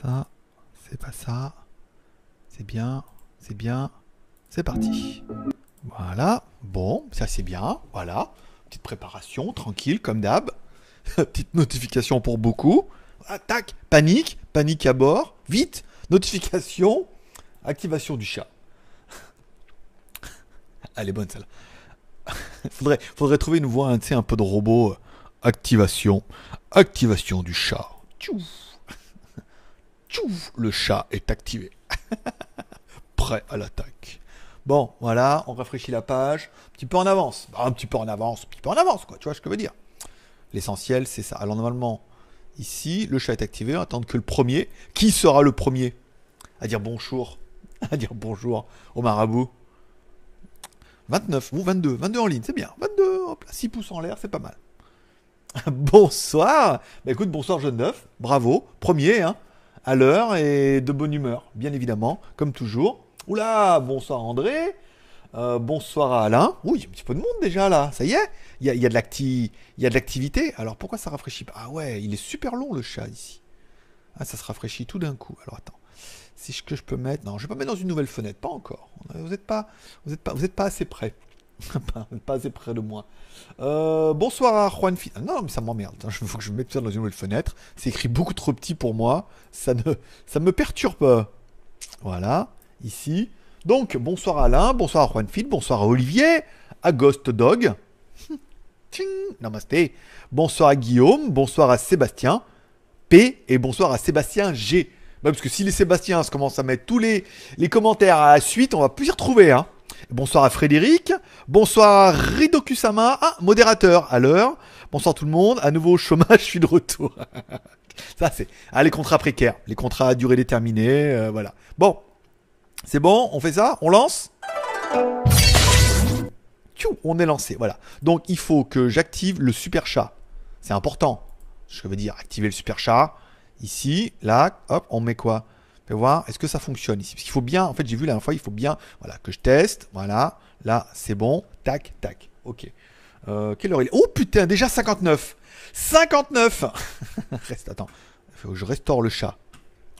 Ça, c'est pas ça. C'est bien, c'est bien. C'est parti. Voilà. Bon, ça c'est bien. Voilà. Petite préparation, tranquille, comme d'hab. Petite notification pour beaucoup. Tac, panique, panique à bord. Vite, notification, activation du chat. Elle est bonne celle-là. faudrait, faudrait trouver une voix, hein, un peu de robot. Activation, activation du chat. Tchouf. Le chat est activé. Prêt à l'attaque. Bon, voilà, on rafraîchit la page. Un petit peu en avance. Bah, un petit peu en avance, un petit peu en avance, quoi. Tu vois ce que je veux dire? L'essentiel, c'est ça. Alors, normalement, ici, le chat est activé. On va attendre que le premier. Qui sera le premier À dire bonjour? À dire bonjour au marabout? 29 ou 22. 22 en ligne, c'est bien. 22, hop là, 6 pouces en l'air, c'est pas mal. bonsoir. Bah écoute, bonsoir jeune neuf. Bravo. Premier, hein. À l'heure et de bonne humeur, bien évidemment, comme toujours. Oula, bonsoir André. Euh, bonsoir Alain. Oui, il y a un petit peu de monde déjà là. Ça y est, il y a, il y a de l'activité. Alors pourquoi ça rafraîchit pas? Ah ouais, il est super long le chat ici. Ah, ça se rafraîchit tout d'un coup. Alors attends. Si je, que je peux mettre. Non, je vais pas mettre dans une nouvelle fenêtre. Pas encore. Vous n'êtes pas, pas assez près. Pas, assez près de moi. Euh, bonsoir à Juan Fi- ah, Non, mais ça m'emmerde. Il faut que je mette ça dans une nouvelle fenêtre. C'est écrit beaucoup trop petit pour moi. Ça ne, ça me perturbe. Voilà, ici. Donc, bonsoir à Alain, bonsoir à Juanfil, bonsoir à Olivier, à Ghost Dog. Tching, namasté. Bonsoir à Guillaume, bonsoir à Sébastien P et bonsoir à Sébastien G. Bah, parce que si les Sébastiens commencent à mettre tous les, les commentaires à la suite, on va plus y retrouver. Hein. Bonsoir à Frédéric, bonsoir Ridokusama, ah, modérateur à l'heure. Bonsoir tout le monde, à nouveau au chômage, je suis de retour. Ça c'est, ah, les contrats précaires, les contrats à durée déterminée, euh, voilà. Bon, c'est bon, on fait ça, on lance? Tchou, on est lancé, voilà. Donc il faut que j'active le super chat. C'est important. Je veux dire, activer le super chat. Ici, là, hop, on met quoi? Fais voir, est-ce que ça fonctionne ici? Parce qu'il faut bien, en fait, j'ai vu la dernière fois, il faut bien, voilà, que je teste. Voilà, là, c'est bon. Tac, tac. Ok. Euh, quelle heure il est? Oh putain, déjà 59 59 Reste, attends. Faut que je restaure le chat.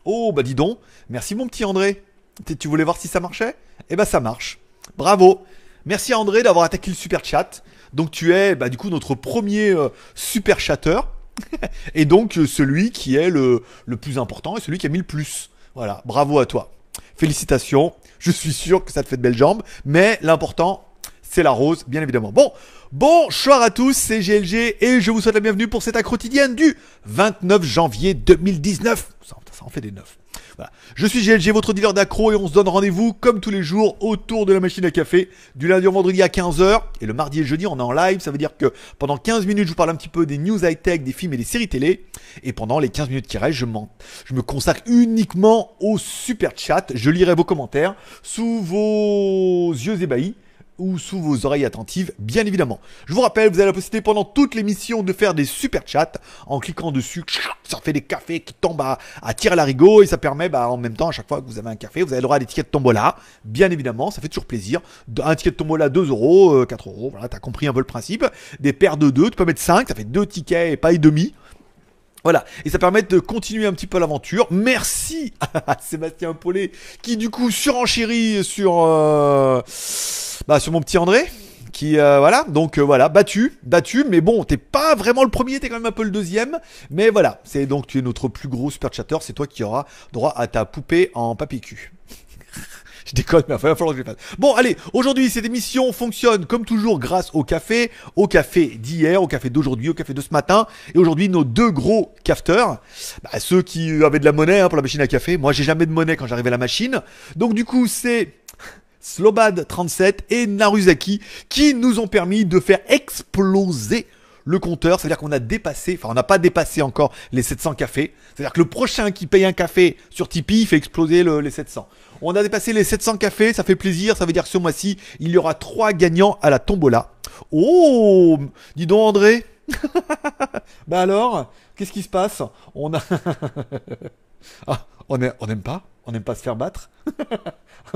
Oh, bah dis donc. Merci mon petit André. Tu- voulais voir si ça marchait? Eh ben ça marche. Bravo. Merci à André d'avoir attaqué le super chat. Donc tu es bah, du coup notre premier euh, super chatter. et donc euh, celui qui est le, le plus important et celui qui a mis le plus. Voilà, bravo à toi. Félicitations. Je suis sûr que ça te fait de belles jambes. Mais l'important, c'est la rose, bien évidemment. Bon, bonsoir à tous, c'est GLG et je vous souhaite la bienvenue pour cette accro quotidienne du 29 janvier 2019. Ça, ça en fait des neufs. Voilà. Je suis GLG, votre dealer d'accro, et on se donne rendez-vous comme tous les jours autour de la machine à café, du lundi au vendredi à 15h, et le mardi et jeudi on est en live, ça veut dire que pendant 15 minutes je vous parle un petit peu des news high-tech, des films et des séries télé, et pendant les 15 minutes qui restent, je, je me consacre uniquement au super chat, je lirai vos commentaires sous vos yeux ébahis, ou sous vos oreilles attentives, bien évidemment. Je vous rappelle, vous avez la possibilité pendant toute l'émission de faire des super chats en cliquant dessus. Ça fait des cafés qui tombent à, à tir l'arigot et ça permet, bah, en même temps, à chaque fois que vous avez un café, vous avez le droit à des tickets de tombola. Bien évidemment, ça fait toujours plaisir. Un ticket de tombola 2 euros, euh, 4 euros, voilà, t'as compris un peu le principe. Des paires de 2, tu peux mettre 5, ça fait 2 tickets et pas et demi. Voilà, et ça permet de continuer un petit peu l'aventure. Merci à Sébastien Paulet qui du coup surenchérit sur euh, bah, sur mon petit André qui euh, voilà. Donc euh, voilà. Battu. Battu. Mais bon t'es pas vraiment le premier. T'es quand même un peu le deuxième. Mais voilà. C'est donc tu es notre plus gros super chatter. C'est toi qui auras droit à ta poupée en papier cul je déconne, mais il va falloir que je le fasse. Bon, allez, aujourd'hui, cette émission fonctionne comme toujours grâce au café, au café d'hier, au café d'aujourd'hui, au café de ce matin, et aujourd'hui, nos deux gros cafeteurs, bah, ceux qui avaient de la monnaie hein, pour la machine à café. Moi, j'ai jamais de monnaie quand j'arrive à la machine. Donc, du coup, c'est Slobad37 et Naruzaki qui nous ont permis de faire exploser le compteur, c'est-à-dire qu'on a dépassé, enfin on n'a pas dépassé encore les 700 cafés, c'est-à-dire que le prochain qui paye un café sur Tipeee il fait exploser le- les 700. On a dépassé les 700 cafés, ça fait plaisir, ça veut dire que ce mois-ci il y aura trois gagnants à la tombola. Oh, dis donc André, bah alors, qu'est-ce qui se passe? On a, ah, on n'aime pas, on n'aime pas se faire battre.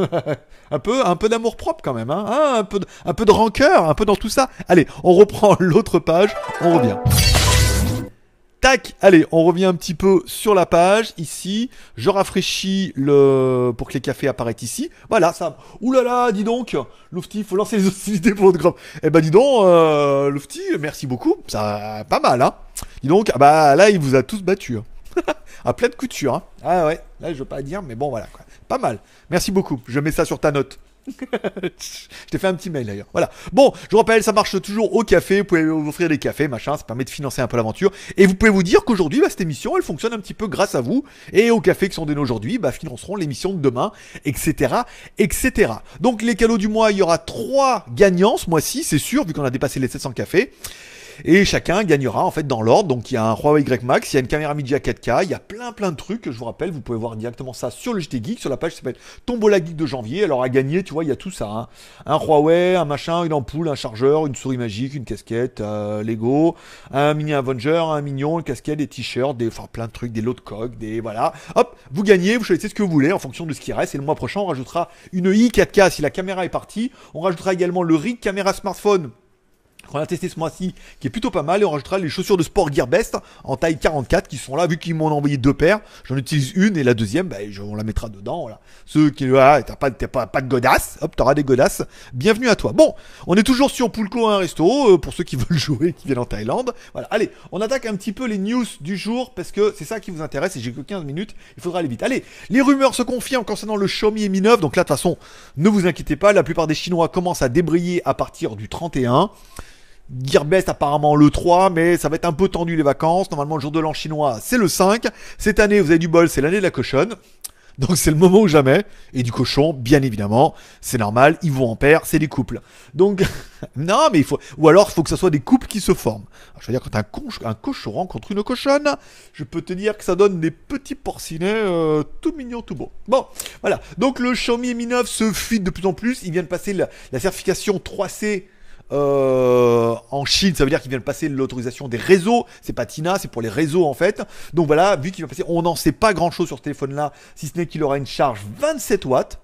un peu, un peu d'amour propre quand même, hein, hein, un peu, de, un peu de rancœur, un peu dans tout ça. Allez, on reprend l'autre page, on revient. Tac, allez, on revient un petit peu sur la page ici. Je rafraîchis le pour que les cafés apparaissent ici. Voilà, ça. Ouh là là, dis donc, Lufty, faut lancer les hostilités pour votre groupe. Eh ben dis donc, euh, Lufty, merci beaucoup. Ça, pas mal, hein. Dis donc, ah bah là, il vous a tous battu. Hein. à pleine couture. Hein. Ah ouais, là je veux pas dire, mais bon voilà. Quoi. Pas mal. Merci beaucoup. Je mets ça sur ta note. je t'ai fait un petit mail d'ailleurs. Voilà. Bon, je vous rappelle, ça marche toujours au café. Vous pouvez vous offrir des cafés, machin. Ça permet de financer un peu l'aventure. Et vous pouvez vous dire qu'aujourd'hui, bah, cette émission, elle fonctionne un petit peu grâce à vous. Et aux cafés qui sont donnés aujourd'hui, bah, financeront l'émission de demain, etc., etc. Donc, les cadeaux du mois, il y aura trois gagnants ce mois-ci, c'est sûr, vu qu'on a dépassé les 700 cafés. Et chacun gagnera en fait dans l'ordre. Donc il y a un Huawei Y Max, il y a une caméra Media 4K, il y a plein plein de trucs. Je vous rappelle, vous pouvez voir directement ça sur le JT Geek, sur la page qui s'appelle Tombola Geek de janvier. Alors à gagner, tu vois, il y a tout ça. Hein. Un Huawei, un machin, une ampoule, un chargeur, une souris magique, une casquette, euh, Lego, un mini Avenger, un mignon, une casquette, des t-shirts, des, enfin plein de trucs, des lots de coques, des voilà. Hop, vous gagnez, vous choisissez ce que vous voulez en fonction de ce qui reste. Et le mois prochain, on rajoutera une i 4K si la caméra est partie. On rajoutera également le rig caméra smartphone qu'on a testé ce mois-ci, qui est plutôt pas mal, et on rajoutera les chaussures de sport Gearbest en taille 44 qui sont là, vu qu'ils m'ont envoyé deux paires, j'en utilise une et la deuxième, bah, on la mettra dedans, voilà. Ceux qui, voilà, t'as pas, pas, pas de godasses, hop, t'auras des godasses, bienvenue à toi. Bon, on est toujours sur Poulco un resto, euh, pour ceux qui veulent jouer, qui viennent en Thaïlande. Voilà, allez, on attaque un petit peu les news du jour, parce que c'est ça qui vous intéresse, et j'ai que 15 minutes, il faudra aller vite. Allez, les rumeurs se confirment concernant le Xiaomi Mi 9, donc là, de toute façon, ne vous inquiétez pas, la plupart des Chinois commencent à débrayer à partir du 31. Gearbest apparemment le 3, mais ça va être un peu tendu les vacances. Normalement, le jour de l'an chinois, c'est le 5. Cette année, vous avez du bol, c'est l'année de la cochonne. Donc c'est le moment ou jamais. Et du cochon, bien évidemment, c'est normal, ils vont en paire, c'est des couples. Donc, non, mais il faut. Ou alors, il faut que ce soit des couples qui se forment. je veux dire, quand un, cochon rencontre une cochonne, je peux te dire que ça donne des petits porcinets euh, tout mignons, tout beaux. Bon, voilà. Donc le Xiaomi Mi 9 se fuit de plus en plus. Il vient de passer la certification 3C euh, en Chine, ça veut dire qu'il vient de passer l'autorisation des réseaux. C'est pas Tina, c'est pour les réseaux en fait. Donc voilà, vu qu'il va passer, on n'en sait pas grand chose sur ce téléphone-là, si ce n'est qu'il aura une charge 27 watts.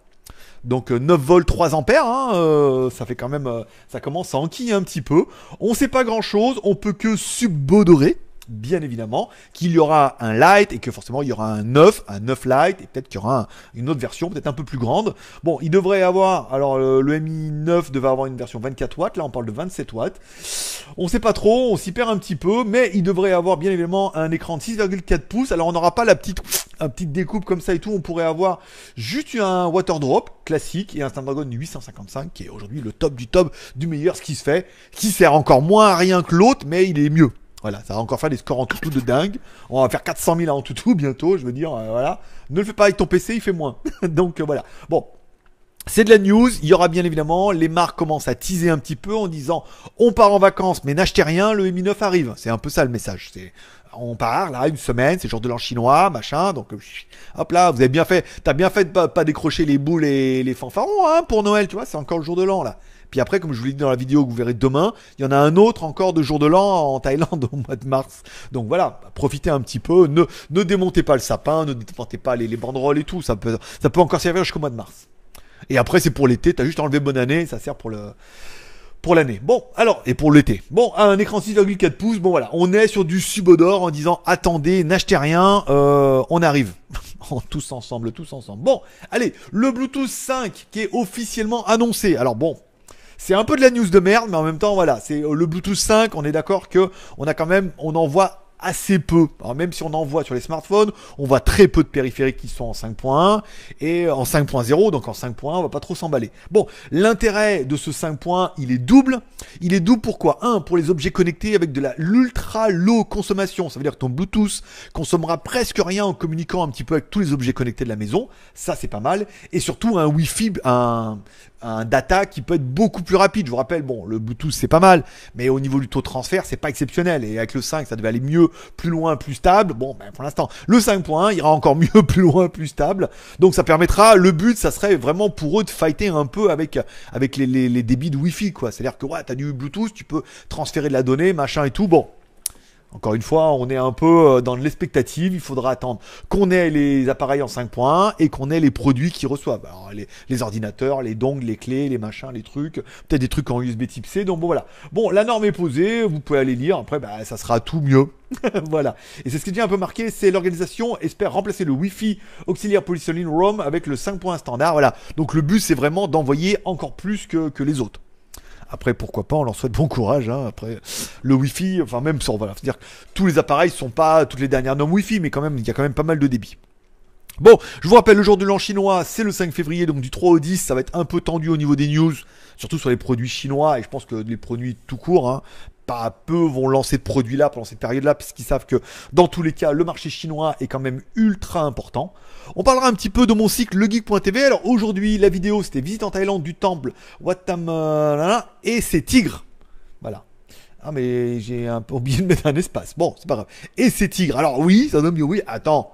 Donc 9 euh, volts 3 ampères, hein, euh, ça fait quand même, ça commence à enquiller un petit peu. On sait pas grand chose, on peut que subbodorer bien évidemment, qu'il y aura un light et que forcément il y aura un 9, un 9 light et peut-être qu'il y aura une autre version peut-être un peu plus grande. Bon, il devrait avoir, alors le, Mi 9 devait avoir une version 24 watts, là on parle de 27 watts. On sait pas trop, on s'y perd un petit peu, mais il devrait avoir bien évidemment un écran de 6,4 pouces. Alors on n'aura pas la petite, un petite découpe comme ça et tout, on pourrait avoir juste un water drop classique et un Snapdragon 855 qui est aujourd'hui le top du top du meilleur ce qui se fait, qui sert encore moins à rien que l'autre, mais il est mieux. Voilà, ça va encore faire des scores en tout de dingue. On va faire 400 000 en tout bientôt, je veux dire, euh, voilà. Ne le fais pas avec ton PC, il fait moins. Donc euh, voilà. Bon, c'est de la news, il y aura bien évidemment, les marques commencent à teaser un petit peu en disant on part en vacances mais n'achetez rien, le Mi 9 arrive. C'est un peu ça le message. C'est on part là une semaine, c'est jour de l'an chinois, machin. Donc euh, hop là, vous avez bien fait, t'as bien fait de pas, pas décrocher les boules et les fanfarons hein, pour Noël, tu vois, c'est encore le jour de l'an là. Puis après, comme je vous l'ai dit dans la vidéo que vous verrez demain, il y en a un autre encore de jour de l'an en Thaïlande au mois de mars. Donc voilà, profitez un petit peu. Ne, ne démontez pas le sapin, ne démontez pas les, banderoles et tout. Ça peut, ça peut encore servir jusqu'au mois de mars. Et après, c'est pour l'été. T'as juste enlevé bonne année. Ça sert pour le, pour l'année. Bon, alors, et pour l'été. Bon, un écran 6,4 pouces, bon voilà, on est sur du subodor en disant attendez, n'achetez rien, euh, on arrive. tous ensemble, tous ensemble. Bon, allez, le Bluetooth 5 qui est officiellement annoncé. Alors bon, c'est un peu de la news de merde, mais en même temps, voilà, c'est euh, le Bluetooth 5. On est d'accord que on a quand même, on en voit assez peu. Alors même si on en voit sur les smartphones, on voit très peu de périphériques qui sont en 5.1 et en 5.0, donc en 5.1, on va pas trop s'emballer. Bon, l'intérêt de ce 5.1, il est double. Il est double pourquoi? Un, pour les objets connectés avec de la l'ultra low consommation. Ça veut dire que ton Bluetooth consommera presque rien en communiquant un petit peu avec tous les objets connectés de la maison. Ça, c'est pas mal. Et surtout un Wi-Fi, un, un data qui peut être beaucoup plus rapide. Je vous rappelle, bon, le Bluetooth c'est pas mal, mais au niveau du taux de transfert, c'est pas exceptionnel. Et avec le 5, ça devait aller mieux, plus loin, plus stable. Bon, ben pour l'instant, le 5.1 ira encore mieux, plus loin, plus stable. Donc ça permettra, le but, ça serait vraiment pour eux de fighter un peu avec, avec les, les, débits de Wi-Fi, quoi. C'est-à-dire que ouais, t'as du Bluetooth, tu peux transférer de la donnée, machin et tout. Bon, Encore une fois, on est un peu euh, dans l'expectative. Il faudra attendre qu'on ait les appareils en 5.1 et qu'on ait les produits qui reçoivent. Alors, les, ordinateurs, les dongles, les clés, les machins, les trucs. Peut-être des trucs en USB type C. Donc bon, voilà. Bon, la norme est posée. Vous pouvez aller lire. Après, bah, ça sera tout mieux. voilà. Et c'est ce qui devient un peu marqué. C'est l'organisation espère remplacer le Wi-Fi auxiliaire Polysoline ROM avec le 5.1 standard. Voilà. Donc le but, c'est vraiment d'envoyer encore plus que les autres. Après, pourquoi pas, on leur souhaite bon courage. Hein. Après, le Wi-Fi, enfin même sur, voilà, c'est-à-dire que tous les appareils sont pas toutes les dernières normes Wi-Fi, mais quand même, il y a quand même pas mal de débit. Bon, je vous rappelle, le jour de l'an chinois, c'est le 5 février, donc du 3 au 10, ça va être un peu tendu au niveau des news, surtout sur les produits chinois, et je pense que les produits tout court, hein, pas peu vont lancer de produits là pendant cette période-là, parce qu'ils savent que dans tous les cas, le marché chinois est quand même ultra important. On parlera un petit peu de mon cycle legeek.tv. Alors aujourd'hui, la vidéo, c'était visite en Thaïlande du temple Watam et c'est tigre. Voilà. Ah mais j'ai un peu oublié de mettre un espace. Bon, c'est pas grave. Et c'est tigre. Alors oui, ça donne oui. Attends,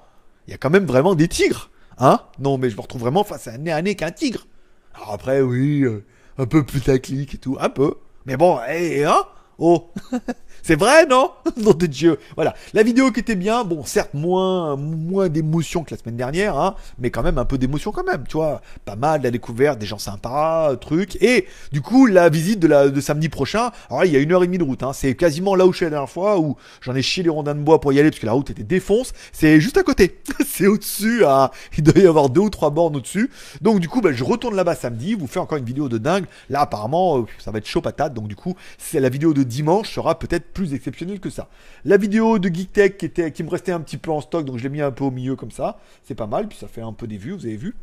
il y a quand même vraiment des tigres, hein? Non, mais je me retrouve vraiment face à un nez à nez qu'un tigre. Alors après, oui, euh, un peu plus taclique et tout, un peu. Mais bon, eh, hein? Oh C'est vrai, non Nom de Dieu. Voilà. La vidéo qui était bien, bon, certes, moins, moins d'émotion que la semaine dernière, hein, mais quand même un peu d'émotion quand même, tu vois. Pas mal, la découverte, des gens sympas, trucs. Et, du coup, la visite de, la, de samedi prochain, alors là, il y a une heure et demie de route, hein. C'est quasiment là où je suis la dernière fois, où j'en ai chié les rondins de bois pour y aller, parce que la route était défonce. C'est juste à côté. c'est au-dessus, à... il doit y avoir deux ou trois bornes au-dessus. Donc, du coup, bah, je retourne là-bas samedi, vous fais encore une vidéo de dingue. Là, apparemment, euh, ça va être chaud patate. Donc, du coup, c'est la vidéo de dimanche sera peut-être plus exceptionnelle que ça. La vidéo de GeekTech qui, était, qui me restait un petit peu en stock, donc je l'ai mis un peu au milieu comme ça. C'est pas mal, puis ça fait un peu des vues, vous avez vu.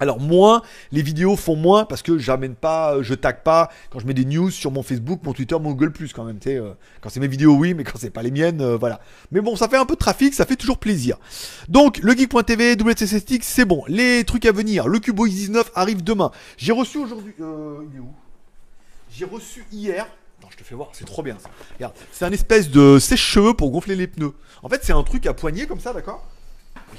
Alors moins, les vidéos font moins parce que j'amène pas, je tag pas quand je mets des news sur mon Facebook, mon Twitter, mon Google Plus quand même. Tu sais, euh, quand c'est mes vidéos, oui, mais quand c'est pas les miennes, euh, voilà. Mais bon, ça fait un peu de trafic, ça fait toujours plaisir. Donc le geek.tv, WCSSTX, c'est bon. Les trucs à venir, le Cubo X19 arrive demain. J'ai reçu aujourd'hui, euh, il est où? J'ai reçu hier je te fais voir, c'est trop bien ça. C'est un espèce de sèche-cheveux pour gonfler les pneus. En fait, c'est un truc à poignée comme ça, d'accord?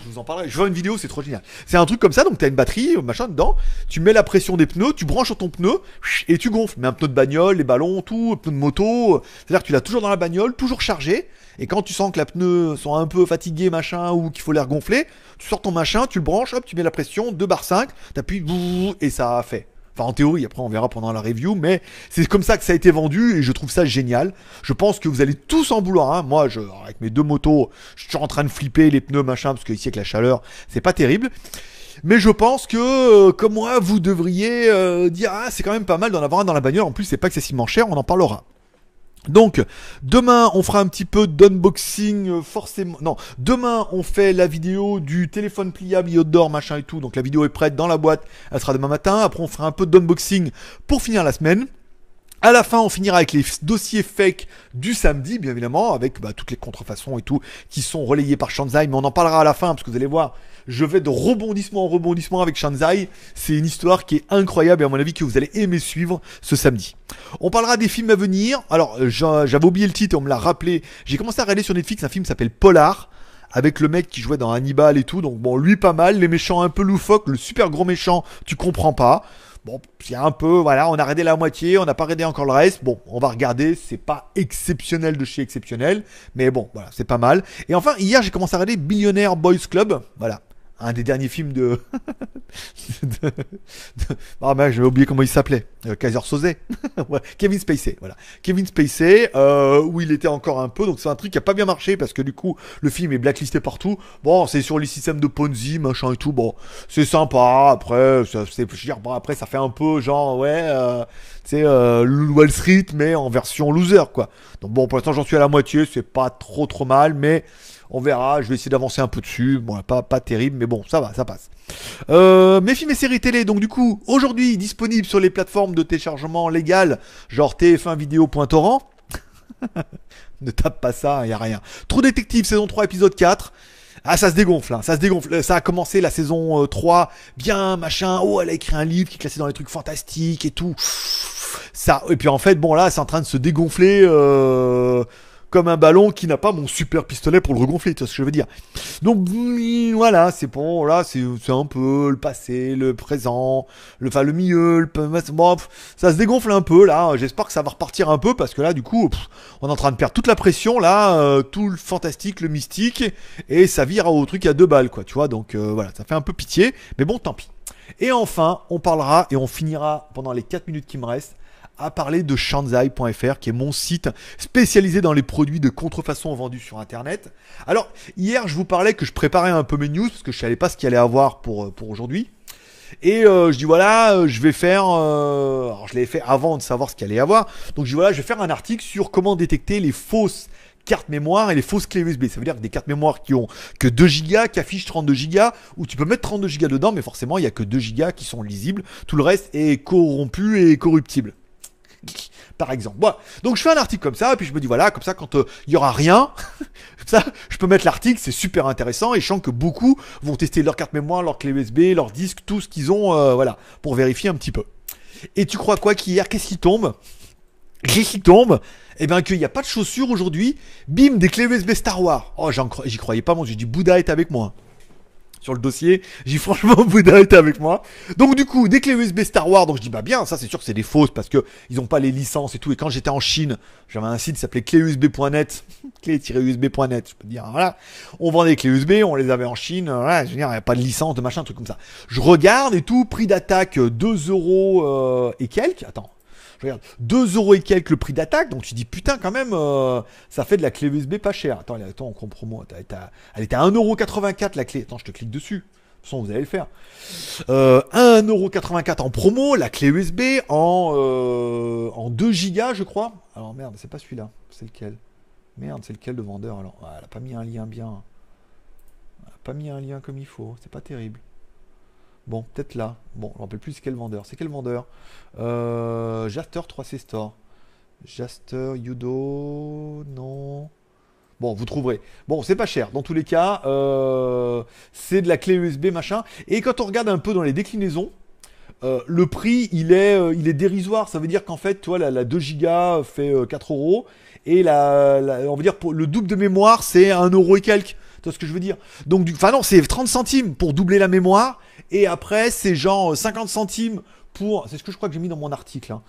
Je vous en parlerai. Je vois une vidéo, c'est trop génial. C'est un truc comme ça, donc tu as une batterie, machin dedans. Tu mets la pression des pneus, tu branches sur ton pneu et tu gonfles. Mais un pneu de bagnole, les ballons, tout, un pneu de moto. C'est-à-dire que tu l'as toujours dans la bagnole, toujours chargé. Et quand tu sens que la pneu sont un peu fatigués, machin, ou qu'il faut les regonfler, tu sors ton machin, tu le branches, hop, tu mets la pression, 2 bar 5, t'appuies, et ça a fait. Enfin, en théorie, après on verra pendant la review, mais c'est comme ça que ça a été vendu et je trouve ça génial. Je pense que vous allez tous en vouloir. Hein. Moi, avec mes deux motos, je suis en train de flipper les pneus, machin, parce que ici avec la chaleur, c'est pas terrible. Mais je pense que, euh, comme moi, vous devriez euh, dire, ah, c'est quand même pas mal d'en avoir un dans la bagnole. En plus, c'est pas excessivement cher, on en parlera. Donc, demain, on fera un petit peu d'unboxing, euh, forcément. Non, demain, on fait la vidéo du téléphone pliable Yodor, machin et tout. Donc, la vidéo est prête dans la boîte. Elle sera demain matin. Après, on fera un peu d'unboxing pour finir la semaine. À la fin, on finira avec les dossiers fake du samedi, bien évidemment, avec bah, toutes les contrefaçons et tout qui sont relayés par Shanzai, mais on en parlera à la fin parce que vous allez voir, je vais de rebondissement en rebondissement avec Shanzai. C'est une histoire qui est incroyable et à mon avis que vous allez aimer suivre ce samedi. On parlera des films à venir. Alors, j'avais oublié le titre, on me l'a rappelé. J'ai commencé à regarder sur Netflix un film qui s'appelle Polar avec le mec qui jouait dans Hannibal et tout. Donc bon, lui pas mal, les méchants un peu loufoques, le super gros méchant, tu comprends pas. Bon, c'est un peu, voilà, on a arrêté la moitié, on n'a pas arrêté encore le reste. Bon, on va regarder, c'est pas exceptionnel de chez exceptionnel, mais bon, voilà, c'est pas mal. Et enfin, hier, j'ai commencé à regarder Billionaire Boys Club, voilà, un des derniers films de. Ah, mais j'avais oublié comment il s'appelait. Euh, Kaiser Soze. Kevin Spacey, voilà. Kevin Spacey, euh, où il était encore un peu. Donc c'est un truc qui a pas bien marché parce que du coup, le film est blacklisté partout. Bon, c'est sur les systèmes de Ponzi, machin et tout. Bon, c'est sympa. Après, c'est, bon, après, ça fait un peu genre, ouais, euh, c'est euh, Wall Street, mais en version loser, quoi. Donc bon, pour l'instant, j'en suis à la moitié. C'est pas trop trop mal, mais on verra, je vais essayer d'avancer un peu dessus. Bon, pas, pas terrible, mais bon, ça va, ça passe. Euh, mes films et séries télé, donc du coup, aujourd'hui disponibles sur les plateformes de téléchargement légal, genre tf1video.torrent. ne tape pas ça, il y a rien. Trou détective, saison 3, épisode 4. Ah, ça se dégonfle, hein, ça se dégonfle. Ça a commencé la saison 3, euh, bien, machin. Oh, elle a écrit un livre qui est classé dans les trucs fantastiques et tout. Ça, et puis en fait, bon là, c'est en train de se dégonfler. Euh comme un ballon qui n'a pas mon super pistolet pour le regonfler, tu vois ce que je veux dire. Donc voilà, c'est bon, là c'est un peu le passé, le présent, le, enfin le milieu, le, bon, ça se dégonfle un peu là, j'espère que ça va repartir un peu parce que là du coup on est en train de perdre toute la pression là, euh, tout le fantastique, le mystique, et ça vire au truc à deux balles quoi, tu vois, donc euh, voilà, ça fait un peu pitié, mais bon tant pis. Et enfin, on parlera et on finira pendant les 4 minutes qui me restent à parler de Shanzai.fr, qui est mon site spécialisé dans les produits de contrefaçon vendus sur Internet. Alors, hier, je vous parlais que je préparais un peu mes news, parce que je savais pas ce qu'il allait avoir pour, euh, pour aujourd'hui. Et euh, je dis voilà, euh, je vais faire. alors je l'avais fait avant de savoir ce qu'il allait y avoir. Donc je dis voilà, je vais faire un article sur comment détecter les fausses cartes mémoire et les fausses clés USB. Ça veut dire que des cartes mémoire qui ont que 2 Go, qui affichent 32 Go, où tu peux mettre 32 Go dedans, mais forcément il y a que 2 Go qui sont lisibles. Tout le reste est corrompu et corruptible par exemple. Donc je fais un article comme ça, et puis je me dis voilà, comme ça, quand euh, il y aura rien, ça, je peux mettre l'article, c'est super intéressant, et je sens que beaucoup vont tester leur carte mémoire, leur clé USB, leur disque, tout ce qu'ils ont, euh, voilà, pour vérifier un petit peu. Et tu crois quoi qu'hier, qu'est-ce qui tombe? Qu'est-ce qui tombe? Eh bien qu'il n'y a pas de chaussures aujourd'hui. Bim, des clés USB Star Wars. Oh, j'y croyais pas, moi j'ai dit Bouddha est avec moi sur le dossier. J'ai franchement Bouddha était avec moi. Donc du coup, des clés USB Star Wars, donc je dis bah bien, ça c'est sûr que c'est des fausses parce que ils ont pas les licences et tout. Et quand j'étais en Chine, j'avais un site qui s'appelait cléusb.net, clé-usb.net, je peux dire voilà. On vendait des clés USB, on les avait en Chine, voilà, je veux dire, il n'y a pas de licence, de machin, truc comme ça. Je regarde et tout, prix d'attaque 2 euros euh, et quelques. Attends, je regarde, 2 euros et quelques le prix d'attaque, donc tu dis putain quand même, euh, ça fait de la clé USB pas chère. Attends, attends, on comprend moi. Elle était à 1,84€ la clé. Attends, je te clique dessus. De toute façon, vous allez le faire. Euh, 1,84€ en promo, la clé USB en, euh, en 2 Go, je crois. Alors merde, c'est pas celui-là. C'est lequel? Merde, c'est lequel le vendeur Alors, ah, elle a pas mis un lien bien. Elle a pas mis un lien comme il faut. C'est pas terrible. Bon, peut-être là. Bon, je ne rappelle plus c'est quel vendeur. C'est quel vendeur? Euh, Jaster 3C Store. Jaster, Yudo, non. Bon, vous trouverez. Bon, c'est pas cher. Dans tous les cas, euh, c'est de la clé USB, machin. Et quand on regarde un peu dans les déclinaisons, euh, le prix, il est, dérisoire. Ça veut dire qu'en fait, toi, la, la 2 Go fait 4 euros. Et la, on dire, le double de mémoire, c'est 1 euro et quelques. Tu vois ce que je veux dire? Donc, enfin non, c'est 30 centimes pour doubler la mémoire. Et après, c'est genre 50 centimes pour. C'est ce que je crois que j'ai mis dans mon article. Hein.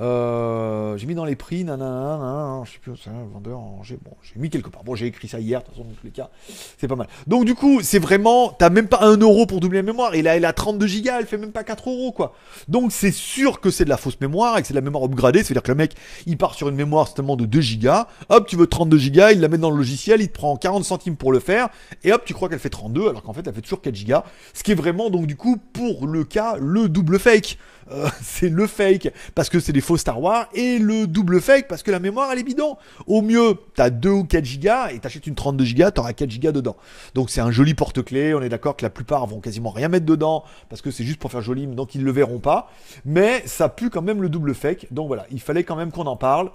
Euh, j'ai mis dans les prix, nanana, je sais plus, c'est un vendeur, j'ai bon, j'ai mis quelque part. Bon, j'ai écrit ça hier, de toute façon, dans tous les cas, c'est pas mal. Donc, du coup, c'est vraiment, t'as même pas un euro pour doubler la mémoire, et là, elle a 32 gigas, elle fait même pas 4 euros, quoi. Donc, c'est sûr que c'est de la fausse mémoire, et que c'est de la mémoire upgradée, c'est-à-dire que le mec, il part sur une mémoire certainement de 2 gigas, hop, tu veux 32 gigas, il la met dans le logiciel, il te prend 40 centimes pour le faire, et hop, tu crois qu'elle fait 32, alors qu'en fait, elle fait toujours 4 gigas, ce qui est vraiment, donc, du coup, pour le cas, le double fake. Euh, c'est le fake parce que c'est des faux Star Wars et le double fake parce que la mémoire elle est bidon. Au mieux, t'as 2 ou 4 gigas et t'achètes une 32 gigas, t'auras 4 gigas dedans. Donc c'est un joli porte-clés. On est d'accord que la plupart vont quasiment rien mettre dedans parce que c'est juste pour faire joli, donc ils le verront pas. Mais ça pue quand même le double fake. Donc voilà, il fallait quand même qu'on en parle.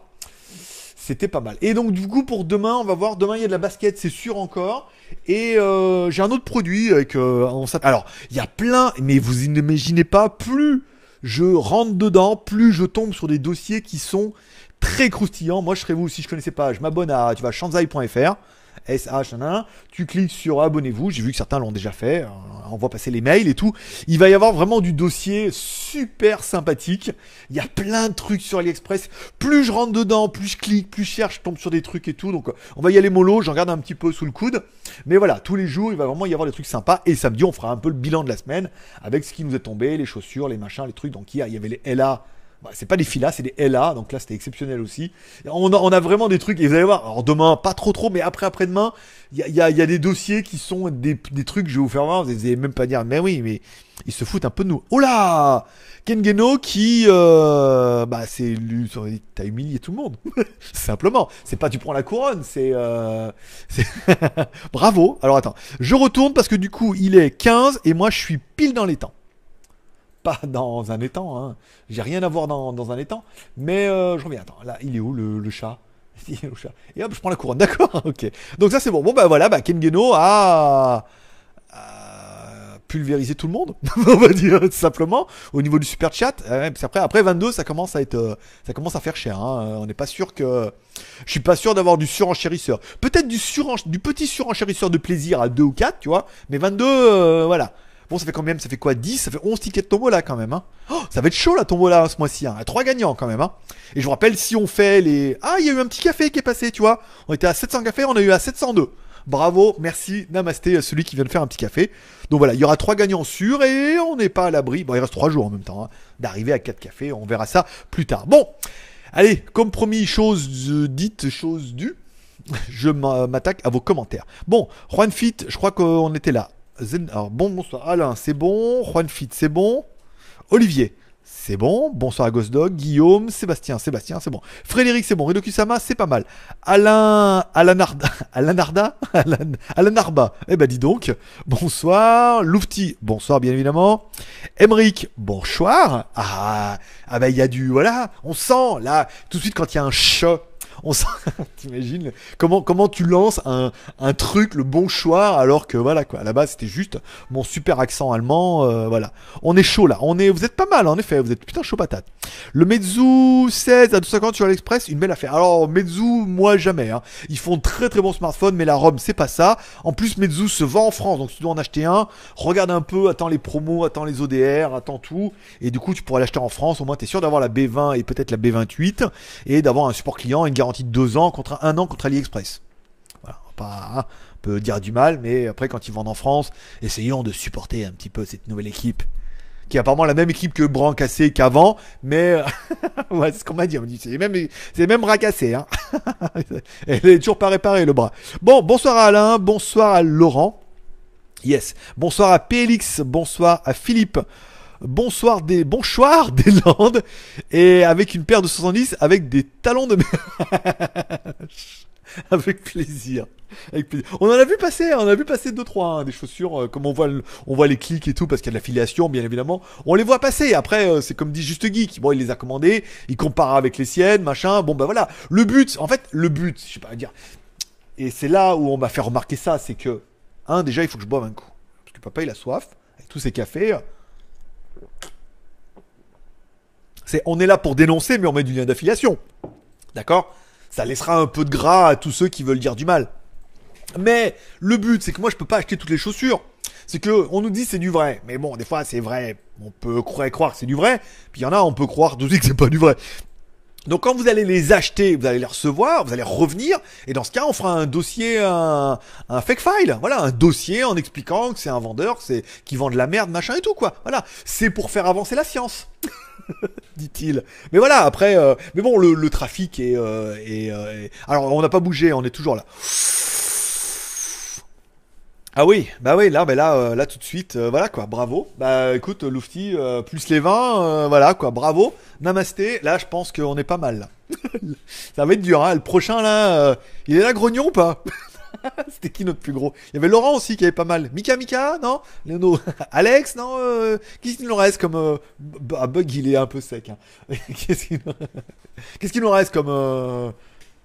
C'était pas mal. Et donc du coup pour demain, on va voir. Demain il y a de la basket, c'est sûr encore. Et euh, j'ai un autre produit avec. Euh, alors il y a plein, mais vous n'imaginez pas plus je rentre dedans, plus je tombe sur des dossiers qui sont très croustillants. Moi, je serais vous, si je connaissais pas, je m'abonne à, tu shanzai.fr. SH, tu cliques sur abonnez-vous, j'ai vu que certains l'ont déjà fait, euh, on voit passer les mails et tout. Il va y avoir vraiment du dossier super sympathique. Il y a plein de trucs sur AliExpress. Plus je rentre dedans, plus je clique, plus je cherche, je tombe sur des trucs et tout. Donc on va y aller mollo, j'en garde un petit peu sous le coude. Mais voilà, tous les jours, il va vraiment y avoir des trucs sympas. Et samedi, on fera un peu le bilan de la semaine avec ce qui nous est tombé, les chaussures, les machins, les trucs. Donc il y avait les LA bah, c'est pas des filas, c'est des LA, donc là c'était exceptionnel aussi. On a, vraiment des trucs, et vous allez voir, alors demain, pas trop trop, mais après après-demain, il y a, des dossiers qui sont des, des, trucs, je vais vous faire voir, vous allez même pas dire, mais oui, mais ils se foutent un peu de nous. Oh là Kengeno qui, euh, bah c'est t'as humilié tout le monde, simplement. C'est pas tu prends la couronne, c'est, euh, bravo. Alors attends, je retourne parce que du coup il est 15 et moi je suis pile dans les temps dans un étang. Hein. J'ai rien à voir dans, un étang. Mais euh, je reviens. Attends, là, il est où le, chat? Et hop, je prends la couronne. D'accord, ok. Donc ça, c'est bon. Bon, bah voilà, bah, Kengeno a, pulvériser tout le monde, on va dire tout simplement, au niveau du super chat. Euh, après, après 22, ça commence à être, euh, ça commence à faire cher. Hein. On n'est pas sûr que, je suis pas sûr d'avoir du surenchérisseur. Peut-être du du petit surenchérisseur de plaisir à 2 ou 4, tu vois. Mais 22, euh, voilà. Bon, ça fait combien Ça fait quoi 10 Ça fait 11 tickets de tombola quand même. Hein. Oh, ça va être chaud la tombola ce mois-ci. Hein. 3 gagnants quand même. Hein. Et je vous rappelle, si on fait les... Ah, il y a eu un petit café qui est passé, tu vois. On était à 700 cafés, on a eu à 702. Bravo, merci, namasté à celui qui vient de faire un petit café. Donc voilà, il y aura 3 gagnants sûrs et on n'est pas à l'abri. Bon, il reste 3 jours en même temps hein, d'arriver à 4 cafés. On verra ça plus tard. Bon, allez, comme promis, chose dite, chose due je m'attaque à vos commentaires. Bon, Juan Fit, je crois qu'on était là. Bon, bonsoir. Alain, c'est bon. Juan Fit, c'est bon. Olivier, c'est bon. Bonsoir à Ghost Dog. Guillaume, Sébastien, Sébastien, c'est bon. Frédéric, c'est bon. Ridokusama, c'est pas mal. Alain, Alain Arda, Alain Arba. Eh ben, dis donc. Bonsoir. Loufti, bonsoir, bien évidemment. Emric, bonsoir. Ah, ah ben, il y a du, voilà. On sent, là, tout de suite, quand il y a un chat on t'imagines comment comment tu lances un, truc le bon choix alors que voilà quoi. À la base c'était juste mon super accent allemand euh, voilà. On est chaud là. On est vous êtes pas mal en effet. Vous êtes putain chaud patate. Le Meizu 16 à 250 sur l'Express une belle affaire. Alors Meizu moi jamais hein. ils font très très bons smartphones mais la ROM c'est pas ça. En plus Meizu se vend en France donc si tu dois en acheter un regarde un peu attends les promos attends les ODR attends tout. Et du coup tu pourras l'acheter en France. Au moins tu es sûr d'avoir la B20 et peut-être la B28 et d'avoir un support client une garantie de deux ans contre un an contre AliExpress. Hein, on peut dire du mal, mais après quand ils vendent en France, essayons de supporter un petit peu cette nouvelle équipe qui est apparemment la même équipe que Bran cassé qu'avant, mais c'est ce qu'on m'a dit. C'est les mêmes, mêmes bras cassés. Hein. Elle est toujours pas réparée le bras. Bon, bonsoir à Alain, bonsoir à Laurent. Yes. Bonsoir à Pélix, bonsoir à Philippe, bonsoir des bonsoir des Landes et avec une paire de 70 avec des talons de avec plaisir. Avec plaisir. On en a vu passer, on a vu passer deux trois hein, des chaussures euh, comme on voit on voit les clics et tout parce qu'il y a de l'affiliation bien évidemment. On les voit passer. Après euh, c'est comme dit Juste Geek. Bon, il les a commandés, il compare avec les siennes, machin. Bon bah voilà. Le but en fait, le but, je sais pas dire. Et c'est là où on m'a fait remarquer ça, c'est que un déjà il faut que je boive un coup parce que papa il a soif avec tous ses cafés. C'est on est là pour dénoncer, mais on met du lien d'affiliation. D'accord? Ça laissera un peu de gras à tous ceux qui veulent dire du mal. Mais le but, c'est que moi, je peux pas acheter toutes les chaussures. C'est que on nous dit c'est du vrai, mais bon, des fois c'est vrai. On peut croire, croire que c'est du vrai, puis il y en a, on peut croire aussi que c'est pas du vrai. Donc quand vous allez les acheter, vous allez les recevoir, vous allez revenir, et dans ce cas, on fera un dossier, un, fake file, voilà, un dossier en expliquant que c'est un vendeur, c'est qui vend de la merde, machin et tout quoi. Voilà, c'est pour faire avancer la science. dit-il. Mais voilà, après, euh, mais bon, le, trafic est, euh, euh, alors on n'a pas bougé, on est toujours là. Ah oui, bah oui, là, bah là, là tout de suite, voilà quoi, bravo. Bah écoute, Lufty, plus les 20, voilà quoi, bravo. Namasté, là je pense qu'on est pas mal. Ça va être dur, hein. Le prochain là, il est là grognon ou pas? C'était qui notre plus gros? Il y avait Laurent aussi qui avait pas mal. Mika Mika, non? Léono. Alex, non euh, Qu'est-ce qu'il nous reste comme. Euh... Ah, Bug, il est un peu sec. Hein. Qu'est-ce qu'il nous... reste? Comme.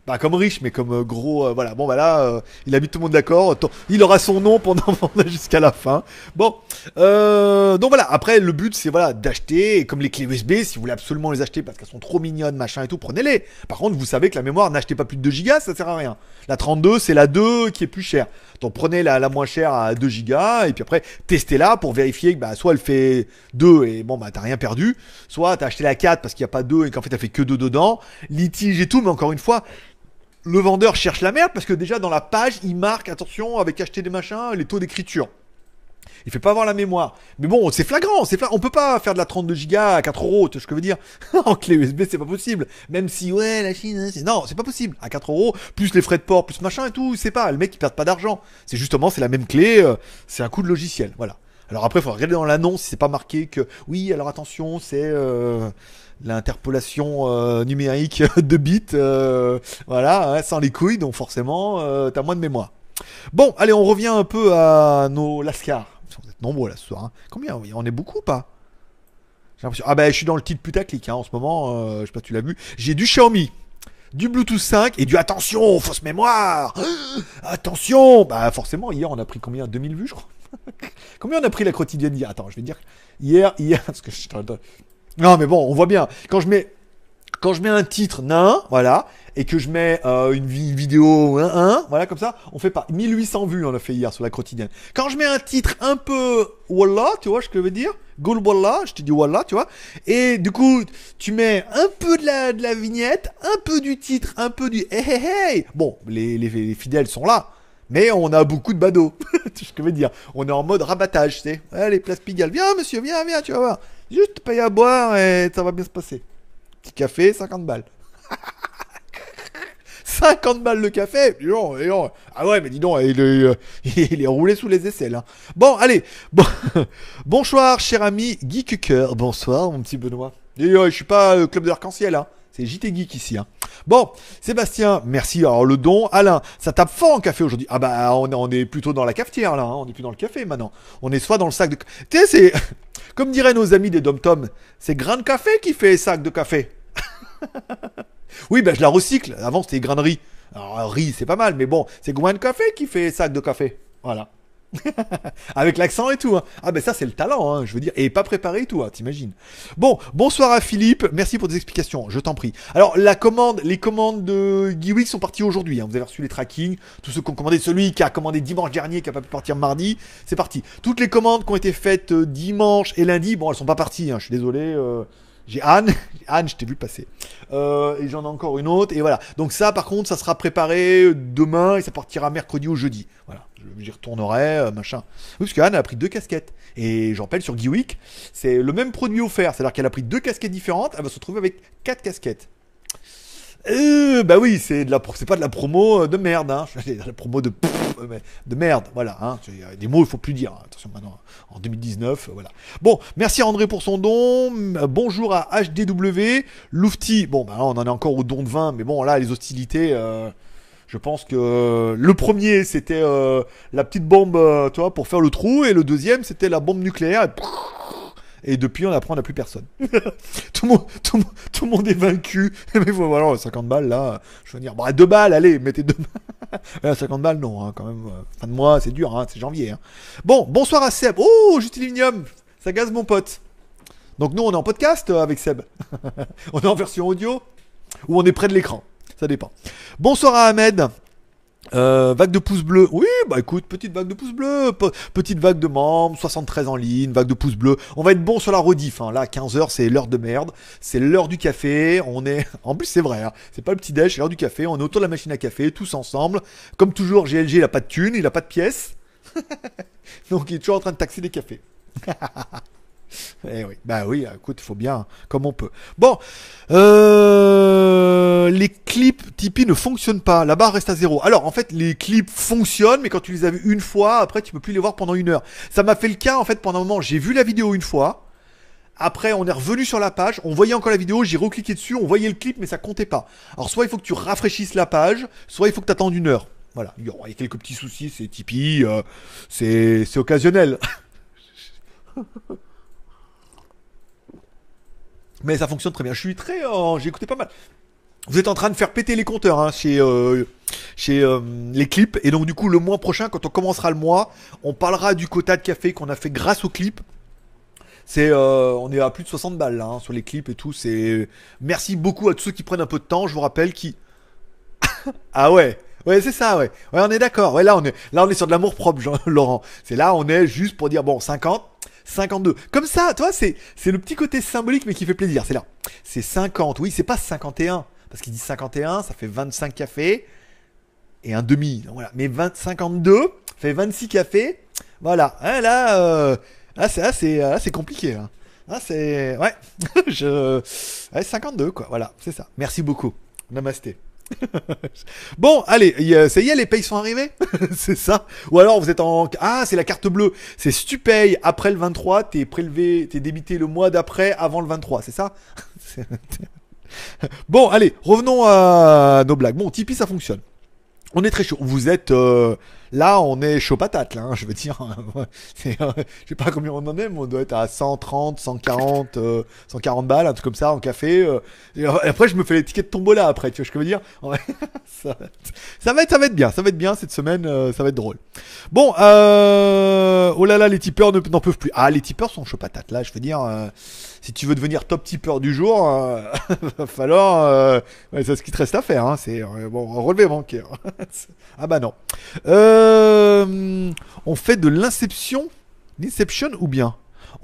Euh, bah, comme riche, mais comme euh, gros, euh, voilà. Bon, bah là, euh, il a mis tout le monde d'accord. Il aura son nom pendant, jusqu'à la fin. Bon, donc voilà. Après, le but, c'est voilà d'acheter. Comme les clés USB, si vous voulez absolument les acheter parce qu'elles sont trop mignonnes, machin et tout, prenez-les. Par contre, vous savez que la mémoire, n'achetez pas plus de 2 Go, ça sert à rien. La 32, c'est la 2 qui est plus chère. Donc prenez la, la moins chère à 2 Go et puis après testez-la pour vérifier que bah, soit elle fait 2 et bon bah t'as rien perdu, soit t'as acheté la 4 parce qu'il n'y a pas 2 et qu'en fait elle fait que 2 dedans, litige et tout, mais encore une fois, le vendeur cherche la merde parce que déjà dans la page, il marque, attention, avec acheter des machins, les taux d'écriture. Il fait pas avoir la mémoire. Mais bon, c'est flagrant, c'est flagrant. On peut pas faire de la 32 Go à 4 euros, tu vois ce que je veux dire. en clé USB, c'est pas possible. Même si, ouais, la Chine, c'est... non, c'est pas possible. À 4 euros, plus les frais de port, plus machin et tout, c'est pas. Le mec, il perd pas d'argent. C'est justement, c'est la même clé, euh, c'est un coût de logiciel. Voilà. Alors après, il faut regarder dans l'annonce si c'est pas marqué que, oui, alors attention, c'est, euh, l'interpolation euh, numérique de bits, euh, voilà, hein, sans les couilles, donc forcément, euh, t'as moins de mémoire. Bon, allez, on revient un peu à nos Lascar. Vous êtes nombreux là ce soir. Hein. Combien On est beaucoup ou pas? Ah ben, je suis dans le titre putaclic hein, en ce moment. je sais pas si tu l'as vu. J'ai du Xiaomi. du Bluetooth 5 et du attention, fausse mémoire. Attention, bah forcément hier on a pris combien? 2000 vues je crois. combien on a pris la quotidienne hier? Attends, je vais dire hier hier parce que je... non mais bon, on voit bien quand je mets quand je mets un titre nain, voilà, et que je mets euh, une vidéo 1, voilà, comme ça, on fait pas 1800 vues, on a fait hier sur la quotidienne. Quand je mets un titre un peu voilà, tu vois ce que je veux dire? Goal voilà, je te dis voilà, tu vois. Et du coup, tu mets un peu de la, de la vignette, un peu du titre, un peu du hey hey hey. Bon, les, les, fidèles sont là. Mais on a beaucoup de badauds. ce que je veux dire. On est en mode rabattage, tu sais. Allez, place Pigalle. Viens, monsieur, viens, viens, tu vas voir. Juste paye à boire et ça va bien se passer. Petit café, 50 balles. 50 balles le café Ah ouais, mais dis donc, il est, euh, roulé sous les aisselles. Hein. Bon, allez. Bon, bonsoir, cher ami Guy Cucker. Bonsoir, mon petit Benoît. Et, euh, je suis pas euh, club de l'arc-en-ciel, hein. C'est JT Geek ici. Hein. Bon, Sébastien, merci. Alors le don, Alain, ça tape fort en café aujourd'hui. Ah bah on, est plutôt dans la cafetière là, hein. on est plus dans le café maintenant. On est soit dans le sac de... Tu sais, c'est... Comme diraient nos amis des Dom-Tom, c'est grain de café qui fait sac de café. oui, bah je la recycle. Avant c'était grain de riz. Alors riz c'est pas mal, mais bon, c'est grain de café qui fait sac de café. Voilà. Avec l'accent et tout. Hein. Ah ben ça c'est le talent, hein, je veux dire. Et pas préparé et tout, hein, t'imagines. Bon, bonsoir à Philippe. Merci pour tes explications, je t'en prie. Alors la commande, les commandes de Geewick sont parties aujourd'hui. Hein. Vous avez reçu les tracking. Tous ceux qui ont commandé, celui qui a commandé dimanche dernier, qui a pas pu partir mardi, c'est parti. Toutes les commandes qui ont été faites euh, dimanche et lundi, bon elles sont pas parties. Hein, je suis désolé. Euh, j'ai Anne, Anne, je t'ai vu passer. Euh, et j'en ai encore une autre. Et voilà. Donc ça, par contre, ça sera préparé demain et ça partira mercredi ou jeudi. Voilà. J'y retournerai, euh, machin. Oui, parce qu'Anne a pris deux casquettes. Et j'en rappelle sur Geeweek, c'est le même produit offert. C'est-à-dire qu'elle a pris deux casquettes différentes. Elle va se retrouver avec quatre casquettes. Euh, bah oui, c'est de la, pas de la promo de merde, hein. de la promo de de merde, voilà. Hein. Des mots, il faut plus dire. Hein. Attention maintenant, en 2019, voilà. Bon, merci à André pour son don. Bonjour à HDW, Loufti. Bon, bah on en est encore au don de vin, mais bon là, les hostilités. Euh, je pense que le premier c'était euh, la petite bombe, euh, tu vois, pour faire le trou, et le deuxième c'était la bombe nucléaire. Depuis, on apprend, n'a plus personne. tout, le monde, tout, tout, monde est vaincu. Mais voilà, 50 balles là, je veux dire, bah, 2 balles, allez, mettez 2 balles. 50 balles, non, hein, quand même. Euh, fin de mois, c'est dur, hein, c'est janvier. Hein. Bon, bonsoir à Seb. Oh, Justilinium, ça gaze mon pote. Donc nous, on est en podcast euh, avec Seb. on est en version audio ou on est près de l'écran. Ça dépend. Bonsoir à Ahmed. Euh, vague de pouces bleus. Oui, bah écoute, petite vague de pouces bleus. Petite vague de membres, 73 en ligne, vague de pouces bleus. On va être bon sur la rediff. Hein. Là, 15h, c'est l'heure de merde. C'est l'heure du café. On est. En plus, c'est vrai. Hein. C'est pas le petit déj, c'est l'heure du café. On est autour de la machine à café, tous ensemble. Comme toujours, GLG, il a pas de thune, il a pas de pièces. Donc, il est toujours en train de taxer des cafés. Eh oui, bah oui, écoute, il faut bien, comme on peut. Bon, euh, les clips Tipeee ne fonctionnent pas, la barre reste à zéro. Alors, en fait, les clips fonctionnent, mais quand tu les as vus une fois, après, tu peux plus les voir pendant une heure. Ça m'a fait le cas, en fait, pendant un moment, j'ai vu la vidéo une fois. Après, on est revenu sur la page, on voyait encore la vidéo, j'ai recliqué dessus, on voyait le clip, mais ça comptait pas. Alors, soit il faut que tu rafraîchisses la page, soit il faut que tu attendes une heure. Voilà, il y a quelques petits soucis, c'est Tipeee, euh, c'est occasionnel. Mais ça fonctionne très bien. Je suis très. Oh, j'ai écouté pas mal. Vous êtes en train de faire péter les compteurs hein, chez, euh, chez euh, les clips. Et donc, du coup, le mois prochain, quand on commencera le mois, on parlera du quota de café qu'on a fait grâce aux clips. C'est, euh, on est à plus de 60 balles là, hein, sur les clips et tout. C'est merci beaucoup à tous ceux qui prennent un peu de temps. Je vous rappelle qui. ah ouais, ouais c'est ça, ouais. Ouais, on est d'accord. Ouais, là on est, là on est sur de l'amour propre, Jean Laurent. C'est là on est juste pour dire bon 50. 52. Comme ça, toi, c'est, c'est le petit côté symbolique, mais qui fait plaisir. C'est là. C'est 50. Oui, c'est pas 51. Parce qu'il dit 51, ça fait 25 cafés et un demi. voilà. Mais 20, 52 fait 26 cafés. Voilà. Hein, là, euh, là, c'est, c'est, c'est compliqué. Là. Là, c'est, ouais. Je, ouais, 52, quoi. Voilà, c'est ça. Merci beaucoup. Namasté. bon, allez, ça y est, les payes sont arrivés C'est ça Ou alors vous êtes en... Ah, c'est la carte bleue. C'est si après le 23, t'es prélevé, t'es débité le mois d'après avant le 23, c'est ça Bon, allez, revenons à nos blagues. Bon, Tipeee, ça fonctionne. On est très chaud. Vous êtes... Euh, Là, on est chaud patate, là, hein, je veux dire. C'est, euh, je sais pas combien on en est, mais on doit être à 130, 140, 140 balles, un truc comme ça, en café. euh. et après, je me fais les tickets de tombola après, tu vois ce que je veux dire? Ça, ça, va être, ça va être bien, ça va être bien cette semaine, euh, ça va être drôle. Bon, euh, oh là là, les tipeurs ne- n'en peuvent plus. Ah, les tipeurs sont chaud patate, là, je veux dire. euh, si tu veux devenir top tipeur du jour, euh, va falloir. euh, ouais, c'est ce qu'il te reste à faire. Hein, c'est euh, bon, relever bancaire. ah bah non. Euh, on fait de l'inception, l'inception ou bien?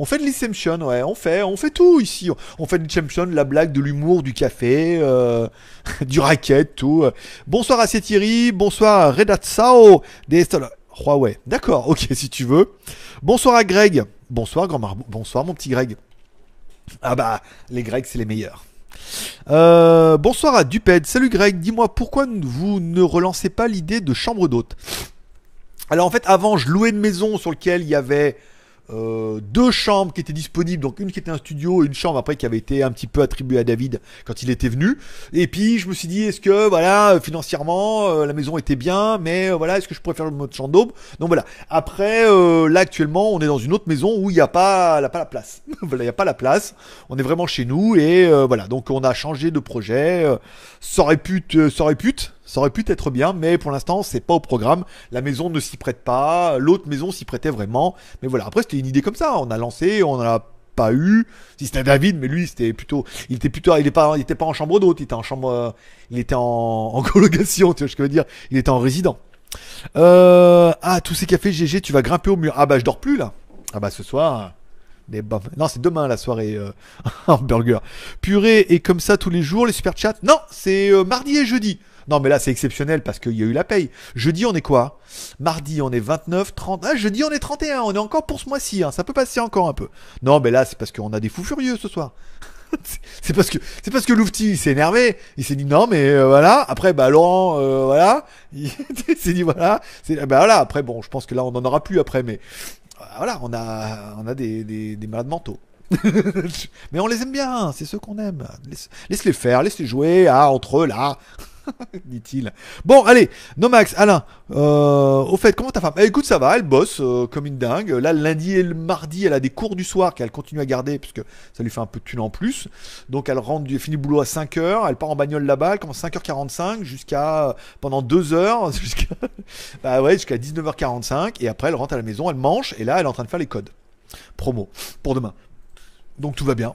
On fait de l'inception, ouais, on fait, on fait tout ici. On fait de l'inception, la blague, de l'humour, du café, euh, du racket, tout. Bonsoir à Thierry, bonsoir à Redatsao, des Huawei. D'accord, ok, si tu veux. Bonsoir à Greg. Bonsoir, grand marabout. Bonsoir, mon petit Greg. Ah bah, les Grecs, c'est les meilleurs. Euh, bonsoir à Duped. Salut Greg, dis-moi pourquoi vous ne relancez pas l'idée de chambre d'hôte? Alors en fait, avant, je louais une maison sur laquelle il y avait euh, deux chambres qui étaient disponibles, donc une qui était un studio et une chambre après qui avait été un petit peu attribuée à David quand il était venu. Et puis je me suis dit, est-ce que voilà, financièrement, euh, la maison était bien, mais euh, voilà, est-ce que je pourrais faire le mode chambre d'aube Donc voilà. Après, là actuellement, on est dans une autre maison où il n'y a pas, pas la place. voilà, il n'y a pas la place. On est vraiment chez nous et voilà. Donc on a changé de projet. Ça aurait ça aurait pu, ça aurait pu être bien, mais pour l'instant, c'est pas au programme. La maison ne s'y prête pas. L'autre maison s'y prêtait vraiment. Mais voilà. Après, c'était une idée comme ça. On a lancé, on a pas eu. Si c'était David, mais lui, c'était plutôt, il était plutôt, il était pas, il était pas en chambre d'hôte, il était en chambre, euh, il était en, colocation, tu vois ce que je veux dire. Il était en résident. Euh, ah, tous ces cafés GG, tu vas grimper au mur. Ah bah, je dors plus là. Ah bah, ce soir. Non, c'est demain la soirée euh, hamburger. Purée et comme ça tous les jours les super chats? Non, c'est euh, mardi et jeudi. Non, mais là c'est exceptionnel parce qu'il y a eu la paye. Jeudi on est quoi? Mardi on est 29, 30. Ah, jeudi on est 31. On est encore pour ce mois-ci. hein. Ça peut passer encore un peu. Non, mais là c'est parce qu'on a des fous furieux ce soir. C'est- parce que c'est parce que Loufti s'est énervé. Il s'est dit non mais euh, voilà. Après bah Laurent euh, voilà. Il s'est dit voilà. C'est bah voilà. Après bon je pense que là on en aura plus après mais euh, voilà on a on a des, des, des malades mentaux. mais on les aime bien, c'est ceux qu'on aime. Laisse, laisse-les faire, laisse-les jouer, ah, entre eux là, dit-il. Bon, allez, Nomax, Alain, euh, au fait, comment ta femme? Eh, Écoute, ça va, elle bosse euh, comme une dingue. Là, le lundi et le mardi, elle a des cours du soir qu'elle continue à garder, puisque ça lui fait un peu de thune en plus. Donc, elle rentre, du, finit le boulot à 5h, elle part en bagnole là-bas, elle commence à 5h45 jusqu'à, pendant 2 heures, jusqu'à, bah ouais, jusqu'à 19h45, et après, elle rentre à la maison, elle mange, et là, elle est en train de faire les codes. Promo, pour demain. Donc tout va bien.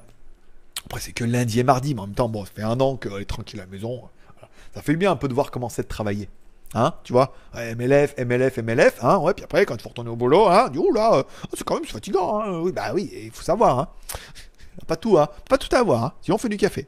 Après, c'est que lundi et mardi, mais en même temps, bon, ça fait un an qu'elle est tranquille à la maison. Ça fait bien un peu de voir comment c'est de travailler. Hein, tu vois MLF, MLF, MLF, hein, ouais, puis après, quand il faut retourner au boulot, hein, coup, là, euh, c'est quand même fatigant, hein, oui, bah oui, il faut savoir, hein. Pas tout, hein, pas tout à avoir, hein, sinon on fait du café.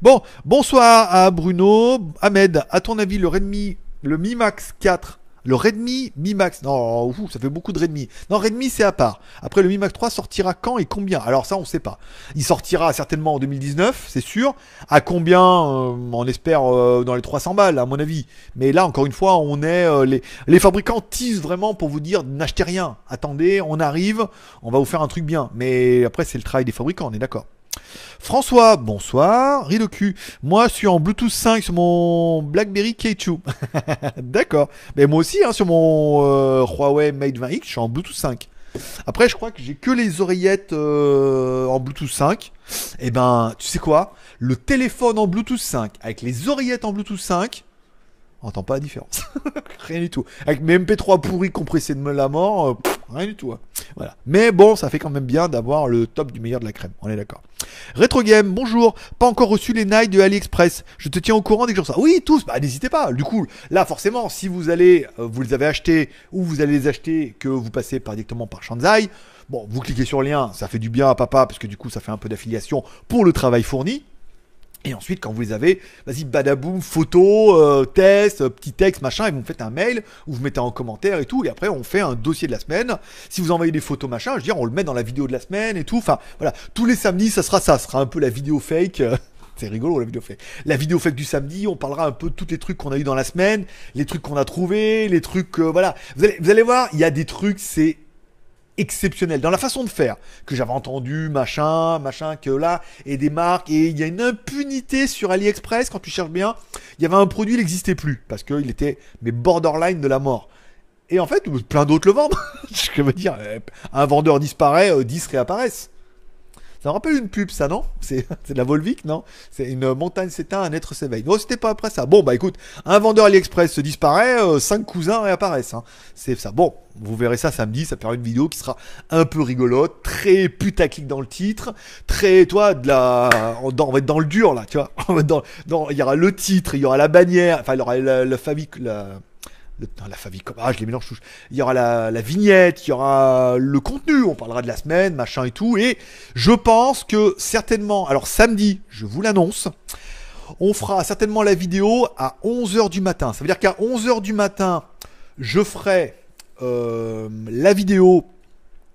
Bon, bonsoir à Bruno, Ahmed, à ton avis, le Redmi, le Mi Max 4, le Redmi Mi Max, non, ouh, ça fait beaucoup de Redmi. Non, Redmi c'est à part. Après, le Mi Max 3 sortira quand et combien? Alors ça, on sait pas. Il sortira certainement en 2019, c'est sûr. À combien? Euh, On espère euh, dans les 300 balles, à mon avis. Mais là, encore une fois, on est euh, les, les fabricants teasent vraiment pour vous dire n'achetez rien. Attendez, on arrive, on va vous faire un truc bien. Mais après, c'est le travail des fabricants, on est d'accord. François, bonsoir. Cul. Moi, je suis en Bluetooth 5 sur mon BlackBerry K2. D'accord. Mais moi aussi, hein, sur mon euh, Huawei Mate 20X, je suis en Bluetooth 5. Après, je crois que j'ai que les oreillettes euh, en Bluetooth 5. Et ben, tu sais quoi? Le téléphone en Bluetooth 5 avec les oreillettes en Bluetooth 5, on entend pas la différence. rien du tout. Avec mes MP3 pourris compressés de la mort, euh, rien du tout. hein. Voilà. Mais bon, ça fait quand même bien d'avoir le top du meilleur de la crème. On est d'accord. Retro Game, bonjour. Pas encore reçu les Nike de AliExpress. Je te tiens au courant dès que j'en ça. Oui, tous. Bah, n'hésitez pas. Du coup, là, forcément, si vous allez, euh, vous les avez achetés ou vous allez les acheter, que vous passez par, directement par Shanzai. Bon, vous cliquez sur le lien, ça fait du bien à papa parce que du coup, ça fait un peu d'affiliation pour le travail fourni. Et ensuite, quand vous les avez, vas-y, badaboum, photo, euh, test, euh, petit texte, machin, et vous me faites un mail, ou vous mettez en commentaire et tout, et après on fait un dossier de la semaine. Si vous envoyez des photos, machin, je veux dire, on le met dans la vidéo de la semaine et tout. Enfin, voilà, tous les samedis, ça sera ça, ça sera un peu la vidéo fake. euh, C'est rigolo la vidéo fake. La vidéo fake du samedi, on parlera un peu de tous les trucs qu'on a eu dans la semaine, les trucs qu'on a trouvés, les trucs, euh, voilà. Vous allez, vous allez voir, il y a des trucs, c'est exceptionnel dans la façon de faire que j'avais entendu machin machin que là et des marques et il y a une impunité sur AliExpress quand tu cherches bien il y avait un produit il n'existait plus parce qu'il était mais borderline de la mort Et en fait, plein d'autres le vendent. Je veux dire, euh, un vendeur disparaît, 10 réapparaissent. Ça me rappelle une pub, ça, non? C'est de la Volvic, non? C'est une montagne s'éteint, un être s'éveille. Non, c'était pas après ça. Bon, bah écoute, un vendeur AliExpress se disparaît, euh, cinq cousins réapparaissent. Hein. C'est ça. Bon, vous verrez ça samedi, ça fera une vidéo qui sera un peu rigolote, très putaclic dans le titre, très, toi, de la... On va être dans le dur, là, tu vois. Dans, Il y aura le titre, il y aura la bannière, enfin, il y aura la, la famille... La la ah je les mélange tous. Il y aura la, la, vignette, il y aura le contenu, on parlera de la semaine, machin et tout. Et je pense que certainement, alors samedi, je vous l'annonce, on fera certainement la vidéo à 11h du matin. Ça veut dire qu'à 11h du matin, je ferai euh, la vidéo,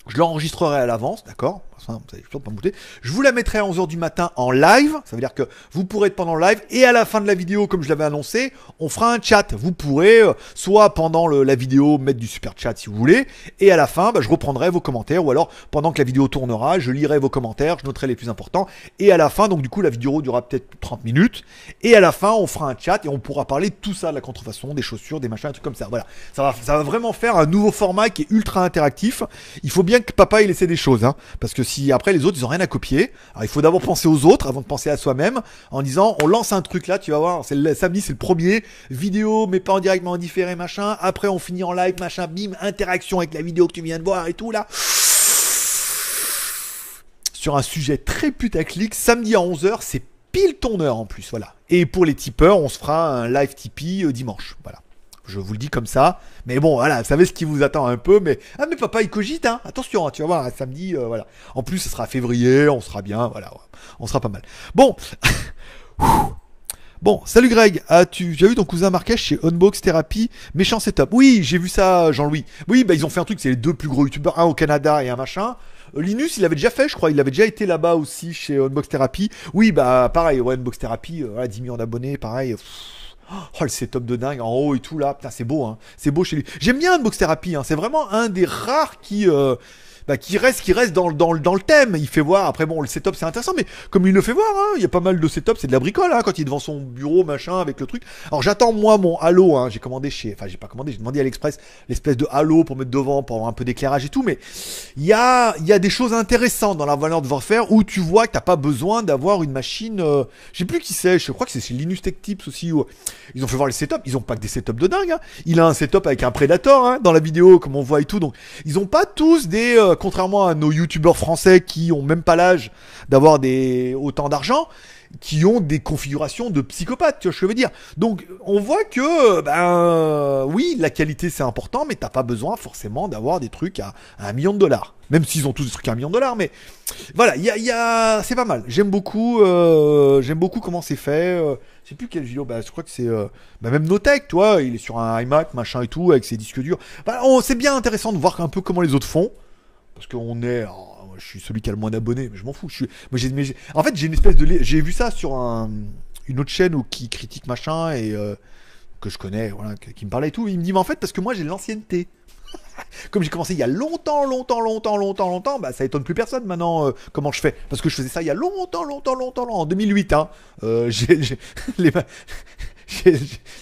je l'enregistrerai à l'avance, d'accord? Je vous la mettrai à 11h du matin en live. Ça veut dire que vous pourrez être pendant le live et à la fin de la vidéo, comme je l'avais annoncé, on fera un chat. Vous pourrez euh, soit pendant la vidéo mettre du super chat si vous voulez, et à la fin, bah, je reprendrai vos commentaires, ou alors pendant que la vidéo tournera, je lirai vos commentaires, je noterai les plus importants, et à la fin, donc du coup la vidéo durera peut-être 30 minutes, et à la fin, on fera un chat et on pourra parler de tout ça, de la contrefaçon, des chaussures, des machins, des trucs comme ça. Voilà, ça va, vraiment faire un nouveau format qui est ultra interactif. Il faut bien que papa il essaie des choses, hein, parce que si après les autres ils ont rien à copier. Alors il faut d'abord penser aux autres avant de penser à soi-même en disant on lance un truc là, tu vas voir, samedi, c'est le premier vidéo mais pas en direct mais en différé machin. Après on finit en live machin, bim, interaction avec la vidéo que tu viens de voir et tout là. Sur un sujet très putaclic, samedi à 11h, c'est pile ton heure en plus, voilà. Et pour les tipeurs, on se fera un live Tipeee euh, dimanche, voilà. Je vous le dis comme ça. Mais bon, voilà, vous savez ce qui vous attend un peu. Mais ah, mais papa, il cogite, hein. Attention, hein, tu vas voir, samedi, euh, voilà. En plus, ce sera février, on sera bien, voilà, on sera pas mal. Bon. Bon, salut Greg, as-tu as vu ton cousin Marquez chez Unbox Therapy? Méchant setup. Oui, j'ai vu ça, Jean-Louis. Oui, bah ils ont fait un truc, c'est les deux plus gros youtubeurs, un au Canada et un machin. Euh, Linus, il avait déjà fait, je crois, il avait déjà été là-bas aussi chez Unbox Therapy. Oui, bah pareil, Unbox Therapy, euh, 10 millions d'abonnés, pareil. Oh, le setup de dingue en haut et tout là. Putain, c'est beau, hein. C'est beau chez lui. J'aime bien Unbox Therapy, hein. C'est vraiment un des rares qui. Euh, bah, qui reste, qui reste dans, dans, dans le thème. Il fait voir, après bon, le setup c'est intéressant, mais comme il le fait voir, hein, il y a pas mal de setup, c'est de la bricole, hein, quand il est devant son bureau, machin, avec le truc. Alors j'attends moi mon Halo, hein, j'ai commandé chez, enfin j'ai pas commandé, j'ai demandé à l'Express l'espèce de Halo pour mettre devant, pour avoir un peu d'éclairage et tout, mais il y a, y a des choses intéressantes dans la valeur de Warfare où tu vois que t'as pas besoin d'avoir une machine, euh, je sais plus qui c'est, je crois que c'est chez Linus Tech Tips aussi, où ils ont fait voir les setups, ils ont pas que des setups de dingue, hein. il a un setup avec un Predator, dans la vidéo, comme on voit et tout, donc ils ont pas tous des, euh, contrairement à nos youtubeurs français qui ont même pas l'âge d'avoir autant d'argent qui ont des configurations de psychopathes, tu vois ce que je veux dire. Donc on voit que ben oui, la qualité c'est important, mais t'as pas besoin forcément d'avoir des trucs à, un million de dollars. Même s'ils ont tous des trucs à un million de dollars, mais voilà, il y a, c'est pas mal. J'aime beaucoup, euh, j'aime beaucoup comment c'est fait. Euh, je sais plus quel vidéo, bah, je crois que c'est euh, bah, même Notech, toi, il est sur un iMac, machin et tout, avec ses disques durs. Bah, c'est bien intéressant de voir un peu comment les autres font parce qu'on est. Je suis celui qui a le moins d'abonnés, mais je m'en fous. En fait, j'ai une espèce de. J'ai vu ça sur une autre chaîne où, qui critique machin et euh, que je connais, voilà, qui me parlait et tout. Il me dit, mais en fait, parce que moi j'ai l'ancienneté. Comme j'ai commencé il y a longtemps, longtemps, longtemps, longtemps, longtemps, bah ça étonne plus personne maintenant euh, comment je fais. Parce que je faisais ça il y a longtemps, longtemps, longtemps, longtemps en 2008. Hein. Euh, j'ai,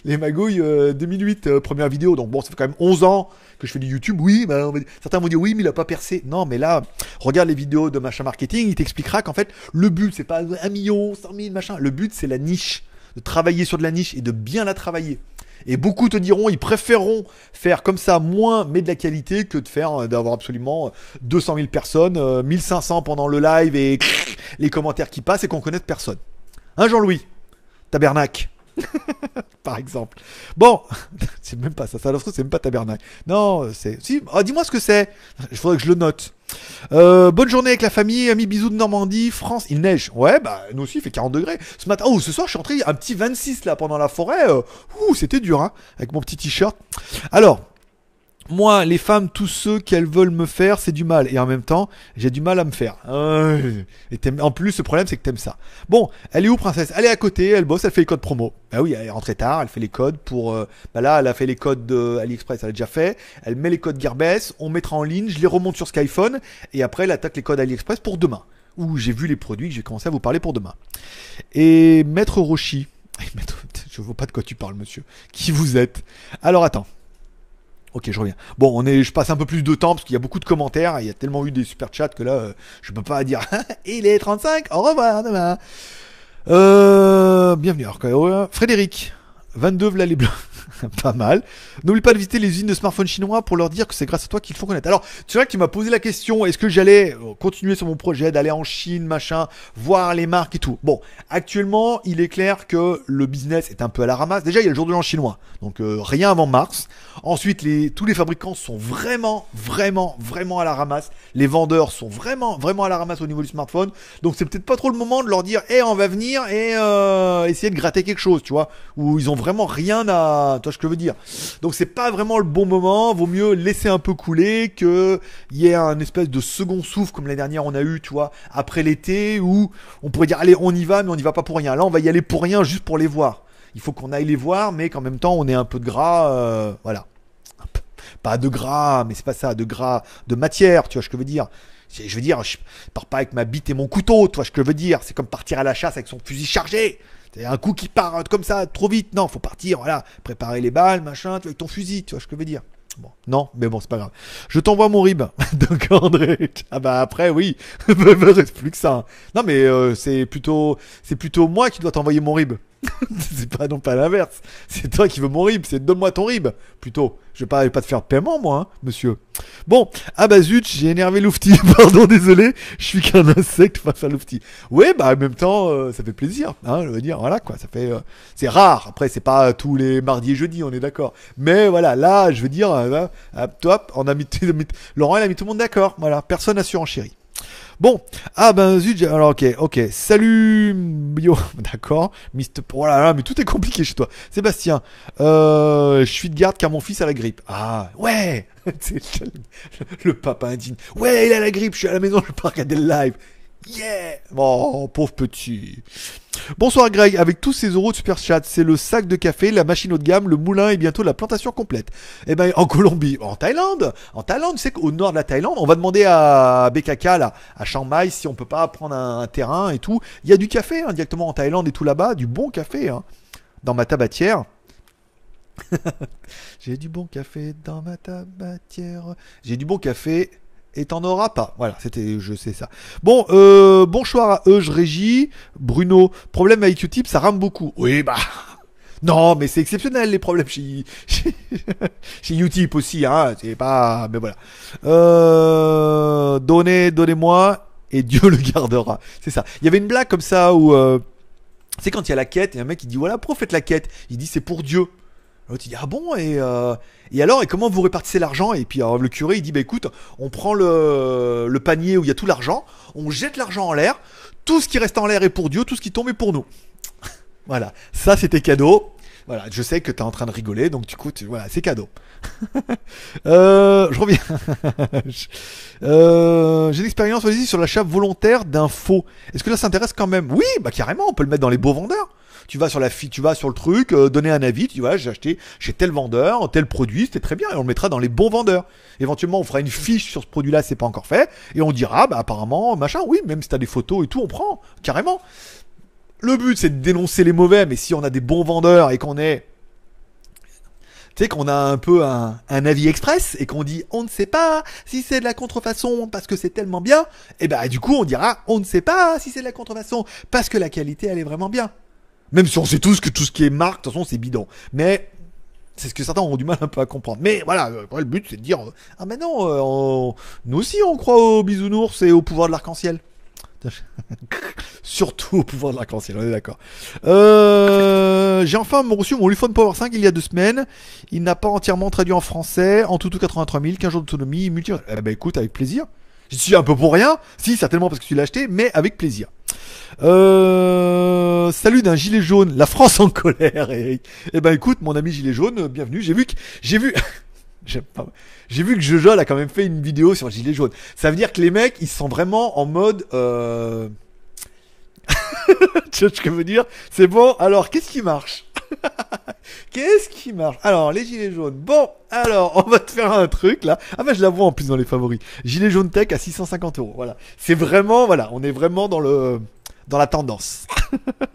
les magouilles 2008, première vidéo. Donc bon, ça fait quand même 11 ans que je fais du YouTube, oui, bah, certains vont dire oui, mais il a pas percé. Non, mais là, regarde les vidéos de machin marketing, il t'expliquera qu'en fait, le but, c'est pas un million, 100 000, machin. Le but, c'est la niche, de travailler sur de la niche et de bien la travailler. Et beaucoup te diront, ils préféreront faire comme ça moins, mais de la qualité, que de faire, euh, d'avoir absolument 200 000 personnes, 1500 euh, pendant le live et les commentaires qui passent et qu'on connaisse personne. Hein, Jean-Louis? Tabernacle Par exemple. Bon, c'est même pas ça, ça c'est même pas tabernacle. Non, c'est. Si, oh, dis-moi ce que c'est. Il faudrait que je le note. Euh, bonne journée avec la famille, amis bisous de Normandie, France, il neige. Ouais, bah nous aussi il fait 40 degrés. Ce matin, oh ce soir je suis rentré un petit 26 là pendant la forêt. Euh, ouh, c'était dur hein, avec mon petit t-shirt. Alors, moi, les femmes, tous ceux qu'elles veulent me faire, c'est du mal. Et en même temps, j'ai du mal à me faire. et en plus, le problème, c'est que t'aimes ça. Bon, elle est où, princesse? Elle est à côté, elle bosse, elle fait les codes promo. Bah oui, elle est rentrée tard, elle fait les codes pour... Euh, bah là, elle a fait les codes de AliExpress, elle a déjà fait. Elle met les codes Gearbest, on mettra en ligne, je les remonte sur Skyphone, et après, elle attaque les codes AliExpress pour demain. Où j'ai vu les produits j'ai commencé à vous parler pour demain. Et Maître Roshi... Je vois pas de quoi tu parles, monsieur. Qui vous êtes? Alors attends. Ok, je reviens. Bon, on je passe un peu plus de temps parce qu'il y a beaucoup de commentaires. Il y a tellement eu des super chats que là, euh, je peux pas dire. il est 35. Au revoir demain. Euh, bienvenue. Alors, Frédéric, 22 v'là les blancs. pas mal. N'oublie pas de visiter les usines de smartphones chinois pour leur dire que c'est grâce à toi qu'ils font connaître. Alors, c'est vrai que tu m'as posé la question, est-ce que j'allais euh, continuer sur mon projet d'aller en Chine, machin, voir les marques et tout. Bon, actuellement, il est clair que le business est un peu à la ramasse. Déjà, il y a le jour de l'an chinois, donc euh, rien avant mars. Ensuite, tous les fabricants sont vraiment, vraiment, vraiment à la ramasse. Les vendeurs sont vraiment, vraiment à la ramasse au niveau du smartphone. Donc, c'est peut-être pas trop le moment de leur dire, eh, on va venir et euh, essayer de gratter quelque chose, tu vois, où ils ont vraiment rien à ce que je veux dire. Donc c'est pas vraiment le bon moment, vaut mieux laisser un peu couler que il y ait un espèce de second souffle comme l'année dernière on a eu, tu vois, après l'été où on pourrait dire allez, on y va mais on n'y va pas pour rien. Là, on va y aller pour rien juste pour les voir. Il faut qu'on aille les voir mais qu'en même temps on ait un peu de gras euh, voilà. Pas de gras, mais c'est pas ça, de gras, de matière, tu vois ce que je veux dire. Je veux dire, je pars pas avec ma bite et mon couteau, tu vois ce que je veux dire. C'est comme partir à la chasse avec son fusil chargé. Un coup qui part comme ça trop vite. Non, faut partir, voilà, préparer les balles, machin, avec ton fusil, tu vois ce que je veux dire. Bon, non, mais bon, c'est pas grave. Je t'envoie mon rib. Donc André, ah bah après oui, plus que ça. Non mais euh, c'est plutôt, c'est plutôt moi qui dois t'envoyer mon rib. c'est pas non pas l'inverse. C'est toi qui veux mon rib. C'est donne-moi ton rib plutôt. Je vais pas, pas te faire de paiement moi, hein, monsieur. Bon, ah bah zut, j'ai énervé Loufti. Pardon, désolé. Je suis qu'un insecte face à Loufti. Ouais, bah en même temps, euh, ça fait plaisir. Hein, je veux dire, voilà quoi. Ça fait, euh, c'est rare. Après, c'est pas tous les mardis et jeudis, on est d'accord. Mais voilà, là, je veux dire, euh, top, on a mis, Laurent, il a mis tout le monde d'accord. Voilà, personne n'a chérie Bon, ah ben zut, alors ok, ok, salut Bio, d'accord, Mister, oh là là, mais tout est compliqué chez toi. Sébastien, euh, je suis de garde car mon fils a la grippe. Ah, ouais, le papa indigne. Ouais, il a la grippe, je suis à la maison, je peux pas regarder le live. Yeah Oh, pauvre petit. Bonsoir Greg, avec tous ces euros de super chat, c'est le sac de café, la machine haut de gamme, le moulin et bientôt la plantation complète. Eh ben en Colombie, en Thaïlande, en Thaïlande, tu sais qu'au nord de la Thaïlande, on va demander à BKK là, à Chiang Mai si on peut pas prendre un, terrain et tout. Il y a du café hein, directement en Thaïlande et tout là-bas, du bon café hein, dans ma tabatière. J'ai du bon café dans ma tabatière. J'ai du bon café et t'en auras pas. Voilà, c'était, je sais ça. Bon, euh, bonsoir à Régie, Bruno. Problème avec Utip, ça rame beaucoup. Oui, bah. Non, mais c'est exceptionnel les problèmes chez, chez, Utip aussi, hein. C'est pas, mais voilà. Euh, donnez, donnez-moi et Dieu le gardera. C'est ça. Il y avait une blague comme ça où, euh, c'est quand il y a la quête et un mec il dit voilà, pourquoi la quête? Il dit c'est pour Dieu. Dit ah bon et, euh, et alors et comment vous répartissez l'argent? Et puis le curé il dit bah écoute on prend le, panier où il y a tout l'argent, on jette l'argent en l'air, tout ce qui reste en l'air est pour Dieu, tout ce qui tombe est pour nous. voilà, ça c'était cadeau. Voilà, je sais que tu es en train de rigoler, donc du coup, voilà, c'est cadeau. euh, je reviens. euh, J'ai l'expérience sur l'achat volontaire d'un faux. Est-ce que ça s'intéresse quand même? Oui, bah carrément, on peut le mettre dans les beaux vendeurs tu vas sur la tu vas sur le truc, euh, donner un avis, tu dis j'ai acheté chez tel vendeur, tel produit, c'était très bien, et on le mettra dans les bons vendeurs. Éventuellement, on fera une fiche sur ce produit-là, c'est pas encore fait, et on dira, bah apparemment, machin, oui, même si t'as des photos et tout, on prend, carrément. Le but, c'est de dénoncer les mauvais, mais si on a des bons vendeurs et qu'on est tu sais qu'on a un peu un, avis express et qu'on dit on ne sait pas si c'est de la contrefaçon parce que c'est tellement bien, et eh ben du coup on dira on ne sait pas si c'est de la contrefaçon parce que la qualité elle est vraiment bien. Même si on sait tous que tout ce qui est marque, de toute façon, c'est bidon. Mais c'est ce que certains ont du mal un peu à comprendre. Mais voilà, le but, c'est de dire Ah, mais non, euh, nous aussi, on croit aux bisounours et au pouvoir de l'arc-en-ciel. Surtout au pouvoir de l'arc-en-ciel, on est d'accord. Euh, j'ai enfin reçu mon iPhone Power 5 il y a deux semaines. Il n'a pas entièrement traduit en français. En tout, tout 83 000, 15 jours d'autonomie, multi. Eh ben écoute, avec plaisir. J'y suis un peu pour rien. Si, certainement parce que tu l'as acheté, mais avec plaisir. Euh, salut d'un gilet jaune, la France en colère. Et, eh ben écoute, mon ami gilet jaune, bienvenue. J'ai vu que j'ai vu. J'ai vu que Jojo a quand même fait une vidéo sur gilet jaune. Ça veut dire que les mecs, ils sont vraiment en mode. Euh... tu que je veux dire? C'est bon. Alors, qu'est-ce qui marche? Qu'est-ce qui marche? Alors, les gilets jaunes. Bon, alors, on va te faire un truc là. Ah bah je la vois en plus dans les favoris. Gilet jaune tech à 650 euros. Voilà. C'est vraiment, voilà, on est vraiment dans le dans la tendance.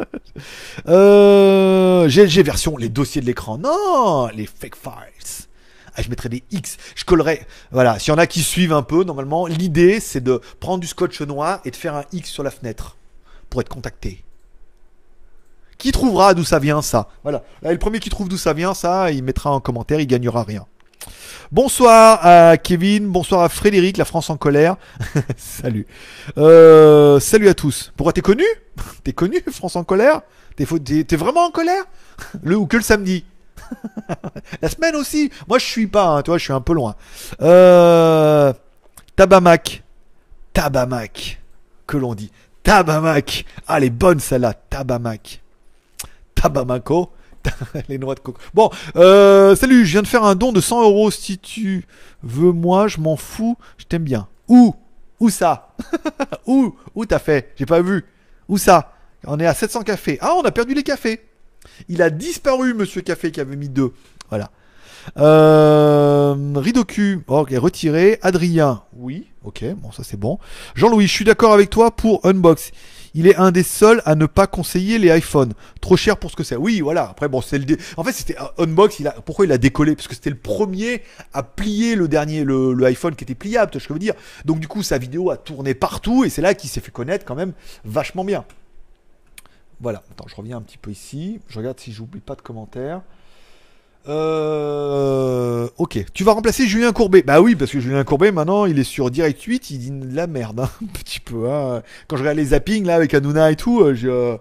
euh, GLG version, les dossiers de l'écran. Non, les fake files. Ah, je mettrais des X. Je collerais. Voilà, s'il y en a qui suivent un peu, normalement, l'idée, c'est de prendre du scotch noir et de faire un X sur la fenêtre pour être contacté. Qui trouvera d'où ça vient ça? Voilà. le premier qui trouve d'où ça vient ça, il mettra en commentaire, il gagnera rien. Bonsoir à Kevin, bonsoir à Frédéric, la France en colère. salut. Euh, salut à tous. Pourquoi t'es connu? T'es connu, France en colère? T'es vraiment en colère? Le ou que le samedi La semaine aussi Moi je suis pas, hein, toi je suis un peu loin. Euh, Tabamac. Tabamac. Que l'on dit. Tabamac. Ah, les bonnes celle-là. Tabamac. Tabamaco. les noix de coco. Bon, euh, salut, je viens de faire un don de 100 euros. Si tu veux, moi, je m'en fous. Je t'aime bien. Où? Où ça? Où? Où t'as fait? J'ai pas vu. Où ça? On est à 700 cafés. Ah, on a perdu les cafés. Il a disparu, monsieur Café, qui avait mis deux. Voilà. Euh, Ridoku, ok, retiré. Adrien, oui, ok, bon, ça c'est bon. Jean-Louis, je suis d'accord avec toi pour Unbox. Il est un des seuls à ne pas conseiller les iPhones. Trop cher pour ce que c'est. Oui, voilà. Après, bon, c'est le. En fait, c'était euh, Unbox. Il. Pourquoi il a décollé? Parce que c'était le premier à plier le dernier, le, iPhone qui était pliable, je veux dire? Donc, du coup, sa vidéo a tourné partout et c'est là qu'il s'est fait connaître quand même vachement bien. Voilà. Attends, je reviens un petit peu ici. Je regarde si j'oublie pas de commentaires. Euh, ok. Tu vas remplacer Julien Courbet. Bah oui, parce que Julien Courbet, maintenant, il est sur Direct 8, il dit de la merde, hein, un petit peu. Hein. Quand je regarde les zappings, là, avec Hanouna et tout, euh, je... Euh,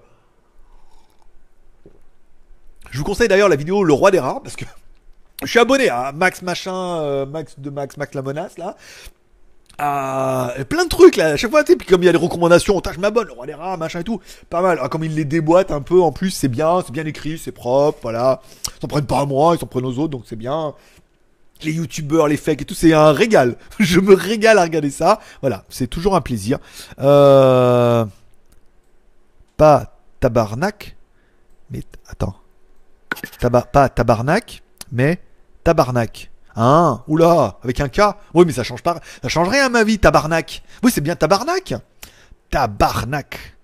je vous conseille d'ailleurs la vidéo Le Roi des Rats, parce que je suis abonné à Max Machin, Max de Max, Max la menace, là. Ah, plein de trucs là, à chaque fois, tu puis comme il y a des recommandations, je m'abonne, le roi rats, machin et tout, pas mal. Ah, comme il les déboîte un peu, en plus, c'est bien, c'est bien écrit, c'est propre, voilà. Ils s'en prennent pas à moi, ils s'en prennent aux autres, donc c'est bien. Les youtubeurs, les fakes et tout, c'est un régal. Je me régale à regarder ça. Voilà, c'est toujours un plaisir. Euh... Pas tabarnak, mais attends. pas tabarnak, mais tabarnak. Hein Oula Avec un K Oui, mais ça change pas. Ça change rien à ma vie, tabarnak. Oui, c'est bien tabarnak. Tabarnak.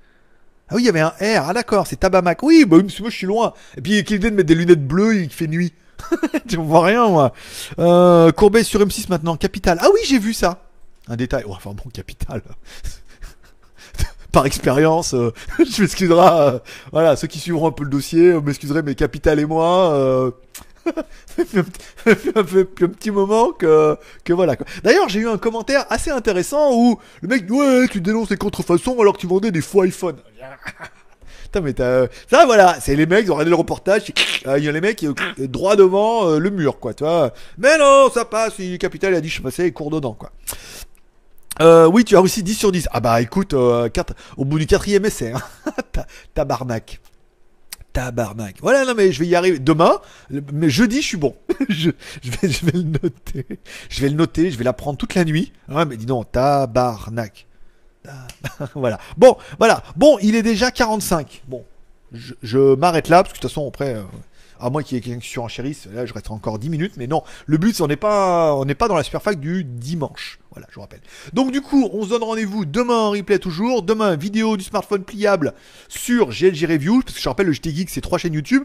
Ah oui, il y avait un R. Ah d'accord, c'est tabamac. Oui, bah moi je suis loin. Et puis qu'il de mettre des lunettes bleues, il fait nuit. tu vois rien, moi. Euh, Courbet sur M6 maintenant, Capital. Ah oui, j'ai vu ça. Un détail. Oh, enfin bon, Capital. Par expérience, euh, je m'excuserai. Euh, voilà, ceux qui suivront un peu le dossier, euh, m'excuserez, mais Capital et moi un, petit moment que, que voilà. D'ailleurs, j'ai eu un commentaire assez intéressant où le mec dit Ouais, tu dénonces les contrefaçons alors que tu vendais des faux iPhone. Mais t'as. Ça, voilà, c'est les mecs, ils ont regardé le reportage, il y a les mecs euh, droit devant euh, le mur, quoi, tu vois. Mais non, ça passe, le capital a dit je passais, il court dedans. Euh, oui, tu as réussi 10 sur 10. Ah bah écoute, 4, au bout du quatrième essai, hein. tabarnak. Tabarnak. Voilà, non, mais je vais y arriver. Demain, mais jeudi, je suis bon. je, vais, le noter. Je vais le noter, je vais l'apprendre toute la nuit. Ouais, mais dis donc, tabarnak. voilà. Bon, voilà. Bon, il est déjà 45. Bon, je, m'arrête là, parce que de toute façon, après, euh, à moins qu'il y ait quelqu'un qui surenchérisse, là je reste encore 10 minutes, mais non, le but on n'est pas, on n'est pas dans la Superfac du dimanche. Voilà, je vous rappelle. Donc du coup, on se donne rendez-vous demain en replay toujours, demain vidéo du smartphone pliable sur GLG Review, parce que je rappelle le JT Geek c'est trois chaînes YouTube.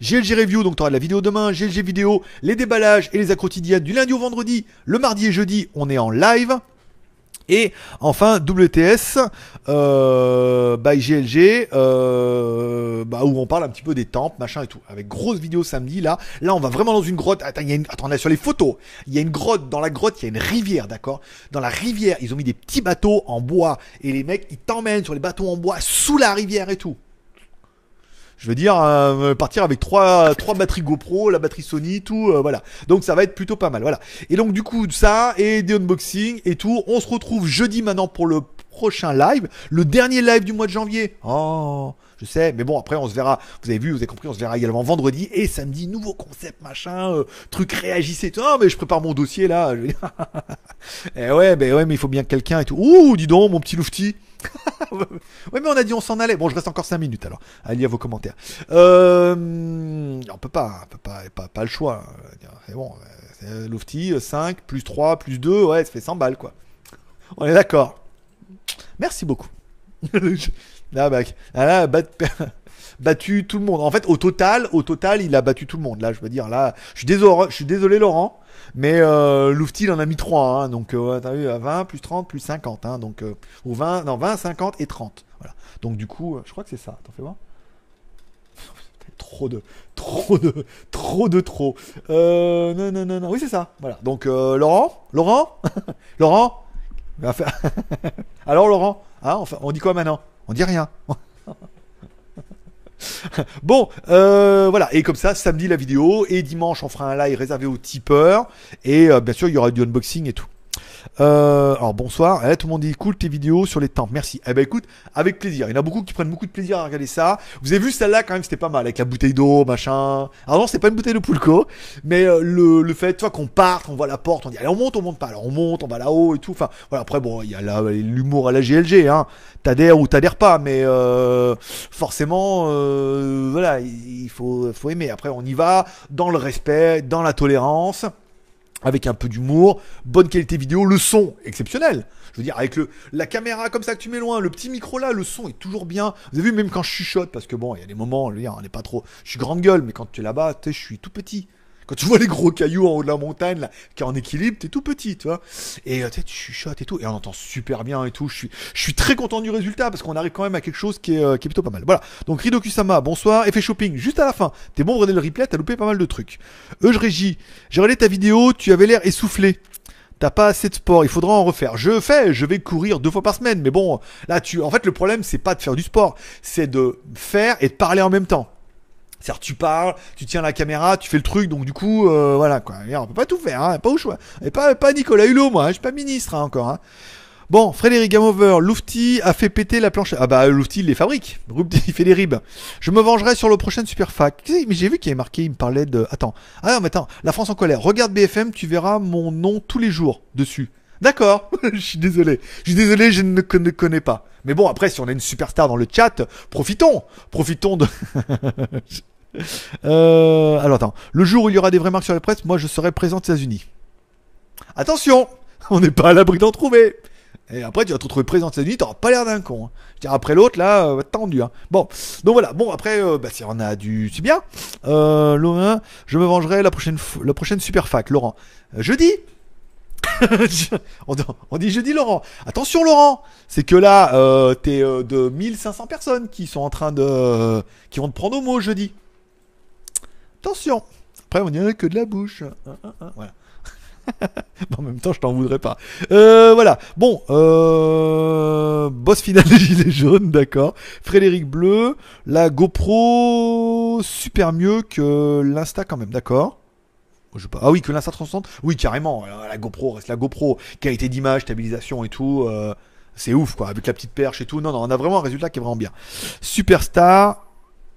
GLG Review, donc tu auras de la vidéo demain, GLG vidéo, les déballages et les accros quotidiennes du lundi au vendredi, le mardi et jeudi, on est en live. Et enfin, WTS euh, by GLG, euh, bah, où on parle un petit peu des temples, machin et tout. Avec grosse vidéo samedi, là. Là, on va vraiment dans une grotte. Attends, une... Attends, on est sur les photos. Il y a une grotte. Dans la grotte, il y a une rivière, d'accord? Dans la rivière, ils ont mis des petits bateaux en bois. Et les mecs, ils t'emmènent sur les bateaux en bois sous la rivière et tout je veux dire, euh, partir avec trois, trois batteries GoPro, la batterie Sony, tout, euh, voilà. Donc ça va être plutôt pas mal, voilà. Et donc du coup, ça, et des unboxings et tout, on se retrouve jeudi maintenant pour le prochain live, le dernier live du mois de janvier. Oh, je sais, mais bon, après on se verra, vous avez vu, vous avez compris, on se verra également vendredi et samedi, nouveau concept, machin, euh, truc réagissez, tout. mais je prépare mon dossier là. et eh ouais, ben ouais, mais il faut bien quelqu'un et tout. Ouh, dis donc, mon petit loufti. ouais, mais on a dit on s'en allait. Bon, je reste encore 5 minutes alors. Allez à vos commentaires. Euh, on peut pas, on peut pas, pas, pas le choix. C'est bon. Lofty, 5, plus 3, plus 2, ouais, ça fait 100 balles quoi. On est d'accord. Merci beaucoup. là, bah, là, bat- battu tout le monde. En fait, au total, au total, il a battu tout le monde. Là, je veux dire, là, je suis désolé, je suis désolé Laurent, mais euh, en a mis 3. Hein, donc, euh, t'as vu, à 20, plus 30, plus 50. Hein, euh, ou 20, non, 20, 50 et 30. Voilà. Donc, du coup, euh, je crois que c'est ça. T'en fais voir Trop de, trop de, trop de trop. Non, non, non, non. Oui, c'est ça. Donc, Laurent, Laurent, Laurent? Alors, Laurent, hein, enfin, on dit quoi maintenant? On dit rien. Bon, euh, voilà, et comme ça, samedi la vidéo, et dimanche on fera un live réservé aux tipeurs, et euh, bien sûr il y aura du unboxing et tout. Euh, alors bonsoir, Eh, tout le monde dit cool tes vidéos sur les tempes, merci. Eh ben écoute, avec plaisir, il y en a beaucoup qui prennent beaucoup de plaisir à regarder ça. Vous avez vu celle-là quand même, c'était pas mal, avec la bouteille d'eau, machin. Alors non, c'est pas une bouteille de Poulco, mais euh, le, le fait, tu vois, qu'on parte, on voit la porte, on dit allez on monte, on monte pas, alors on monte, on va là-haut et tout. Enfin voilà, après bon, il y a l'humour à la GLG, hein. T'adhères ou t'adhères pas, mais euh, forcément, euh, voilà, il il faut, faut aimer. Après, on y va dans le respect, dans la tolérance, avec un peu d'humour, bonne qualité vidéo, le son exceptionnel. Je veux dire, avec le, la caméra comme ça que tu mets loin, le petit micro là, le son est toujours bien. Vous avez vu, même quand je chuchote, parce que bon, il y a des moments, on n'est pas trop. Je suis grande gueule, mais quand tu es là-bas, tu sais, je suis tout petit. Quand tu vois les gros cailloux en haut de la montagne, là, qui est en équilibre, t'es tout petit, tu vois. Et euh, tu chuchotes et tout, et on entend super bien et tout. Je suis, je suis très content du résultat parce qu'on arrive quand même à quelque chose qui est, euh, qui est plutôt pas mal. Voilà. Donc Rido Kusama, bonsoir. Effet shopping, juste à la fin. T'es bon, regardez le replay, t'as loupé pas mal de trucs. Euge Régie, j'ai regardé ta vidéo, tu avais l'air essoufflé. T'as pas assez de sport, il faudra en refaire. Je fais, je vais courir deux fois par semaine, mais bon, là, tu, en fait, le problème, c'est pas de faire du sport, c'est de faire et de parler en même temps. C'est-à-dire, tu parles, tu tiens la caméra, tu fais le truc, donc du coup, euh, voilà quoi. On peut pas tout faire, hein, pas au choix. Et pas, pas Nicolas Hulot, moi, hein, je suis pas ministre hein, encore. Hein. Bon, Frédéric Gamover, Lufty a fait péter la planche. Ah bah, Lufty, il les fabrique. Lufty, il fait des ribs. Je me vengerai sur le prochain Superfac. Mais j'ai vu qu'il y avait marqué, il me parlait de. Attends. Ah non, mais attends. La France en colère. Regarde BFM, tu verras mon nom tous les jours dessus. D'accord, je suis désolé. Je suis désolé, je ne con- ne connais pas. Mais bon, après, si on a une superstar dans le chat, profitons. Profitons de. Euh, alors attends, le jour où il y aura des vraies marques sur la presse, moi je serai présent aux États-Unis. Attention, on n'est pas à l'abri d'en trouver. Et après, tu vas te retrouver présent aux États-Unis, t'auras pas l'air d'un con. hein. Après l'autre, là, euh, tendu. Hein. Bon, donc voilà. Bon, après, euh, bah, si on a du, c'est bien. Euh, je me vengerai la prochaine, la prochaine super fac, Laurent. Jeudi. on, dit- on dit jeudi, Laurent. Attention, Laurent. C'est que là, t'es de 1500 personnes qui sont en train de, qui vont te prendre au mot jeudi. Attention. Après, on dirait que de la bouche. Hein, hein, hein, Voilà. En même temps, je t'en voudrais pas. Euh, voilà. Bon, euh, boss final des Gilets jaunes, d'accord. Frédéric Bleu, la GoPro super mieux que l'Insta quand même, d'accord. Je pas. Ah oui, que l'Insta 360 Oui, carrément. Euh, La GoPro reste la GoPro. Qualité d'image, stabilisation et tout. c'est ouf, quoi. Avec la petite perche et tout. Non, non, on a vraiment un résultat qui est vraiment bien. Superstar.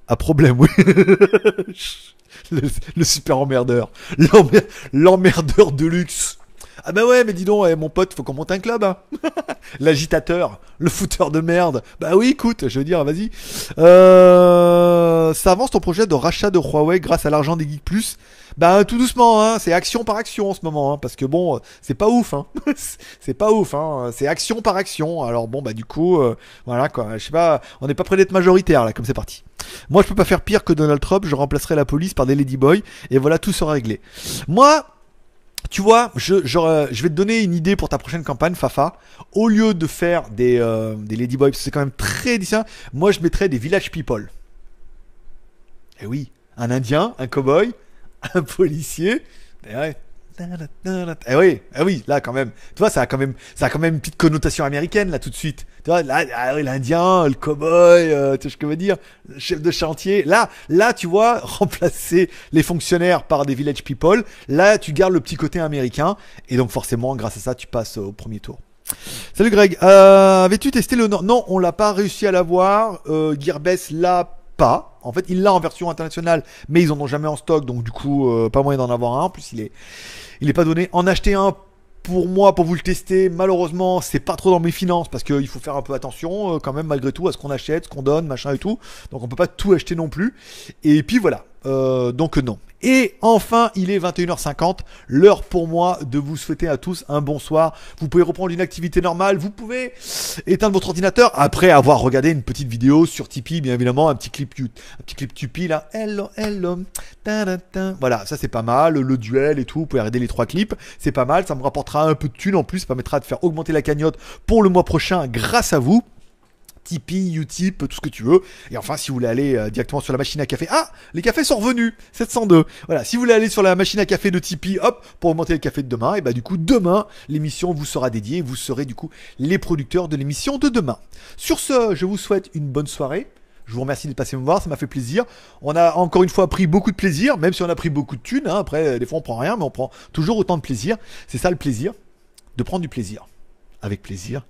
À problème, oui. le, super emmerdeur. L'emmer- L'emmerdeur de luxe. Ah bah ouais, mais dis donc, eh, mon pote, faut qu'on monte un club. Hein. L'agitateur, le fouteur de merde. Bah oui, écoute, je veux dire, vas-y. Euh, ça avance ton projet de rachat de Huawei grâce à l'argent des Geeks Plus? Bah tout doucement, hein, c'est action par action en ce moment, hein, parce que bon, c'est pas ouf, hein. c'est pas ouf, hein. C'est action par action. Alors bon, bah du coup, euh, voilà quoi. Je sais pas, on n'est pas près d'être majoritaire là, comme c'est parti. Moi, je peux pas faire pire que Donald Trump. Je remplacerai la police par des ladyboys et voilà, tout sera réglé. Moi, tu vois, je, je, je vais te donner une idée pour ta prochaine campagne, Fafa. Au lieu de faire des, euh, des ladyboys, c'est quand même très distinct, moi je mettrais des village people. Eh oui, un indien, un cowboy, un policier. Eh ouais. Eh oui, eh oui, là quand même. Tu vois, ça a quand même, ça a quand même une petite connotation américaine là tout de suite. Tu vois, là, ah l'Indien, le cowboy, euh, tu sais ce que je veux dire, le chef de chantier. Là, là, tu vois, remplacer les fonctionnaires par des village people. Là, tu gardes le petit côté américain et donc forcément, grâce à ça, tu passes au premier tour. Salut Greg, euh, avais-tu testé le Nord? Non, on l'a pas réussi à l'avoir. Euh, Gearbest l'a pas. En fait, il l'a en version internationale, mais ils en ont jamais en stock, donc du coup, euh, pas moyen d'en avoir un. Plus, il est, il est pas donné. En acheter un pour moi, pour vous le tester, malheureusement, c'est pas trop dans mes finances parce qu'il faut faire un peu attention euh, quand même malgré tout à ce qu'on achète, ce qu'on donne, machin et tout. Donc on peut pas tout acheter non plus. Et puis voilà. Euh, donc non. Et enfin, il est 21h50, l'heure pour moi de vous souhaiter à tous un bonsoir. Vous pouvez reprendre une activité normale, vous pouvez éteindre votre ordinateur après avoir regardé une petite vidéo sur Tipeee, bien évidemment, un petit clip, un petit clip là. Hello, hello. Voilà, ça c'est pas mal, le duel et tout, vous pouvez regarder les trois clips, c'est pas mal, ça me rapportera un peu de thunes en plus, ça permettra de faire augmenter la cagnotte pour le mois prochain grâce à vous. Tipeee, Utip, tout ce que tu veux. Et enfin, si vous voulez aller euh, directement sur la machine à café, ah, les cafés sont revenus, 702. Voilà, si vous voulez aller sur la machine à café de Tipeee, hop, pour augmenter le café de demain, et bah du coup, demain, l'émission vous sera dédiée, vous serez du coup les producteurs de l'émission de demain. Sur ce, je vous souhaite une bonne soirée. Je vous remercie de passer me voir, ça m'a fait plaisir. On a encore une fois pris beaucoup de plaisir, même si on a pris beaucoup de thunes. Hein. Après, des fois on prend rien, mais on prend toujours autant de plaisir. C'est ça le plaisir, de prendre du plaisir. Avec plaisir,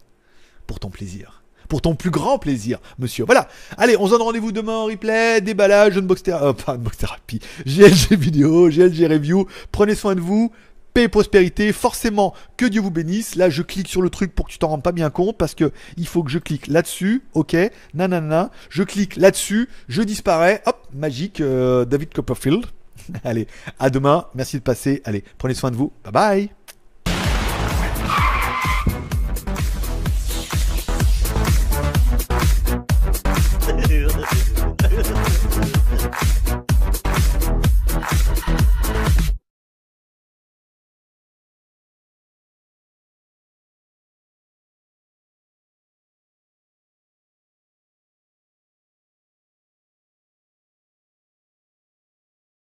pour ton plaisir pour ton plus grand plaisir, monsieur. Voilà. Allez, on se donne rendez-vous demain en replay, déballage, unbox thérapie, euh, pas unbox thérapie, GLG vidéo, GLG review. Prenez soin de vous. Paix et prospérité, forcément que Dieu vous bénisse. Là, je clique sur le truc pour que tu t'en rendes pas bien compte parce que il faut que je clique là-dessus, ok, nanana, je clique là-dessus, je disparais, hop, magique, euh, David Copperfield. Allez, à demain, merci de passer, allez, prenez soin de vous, bye bye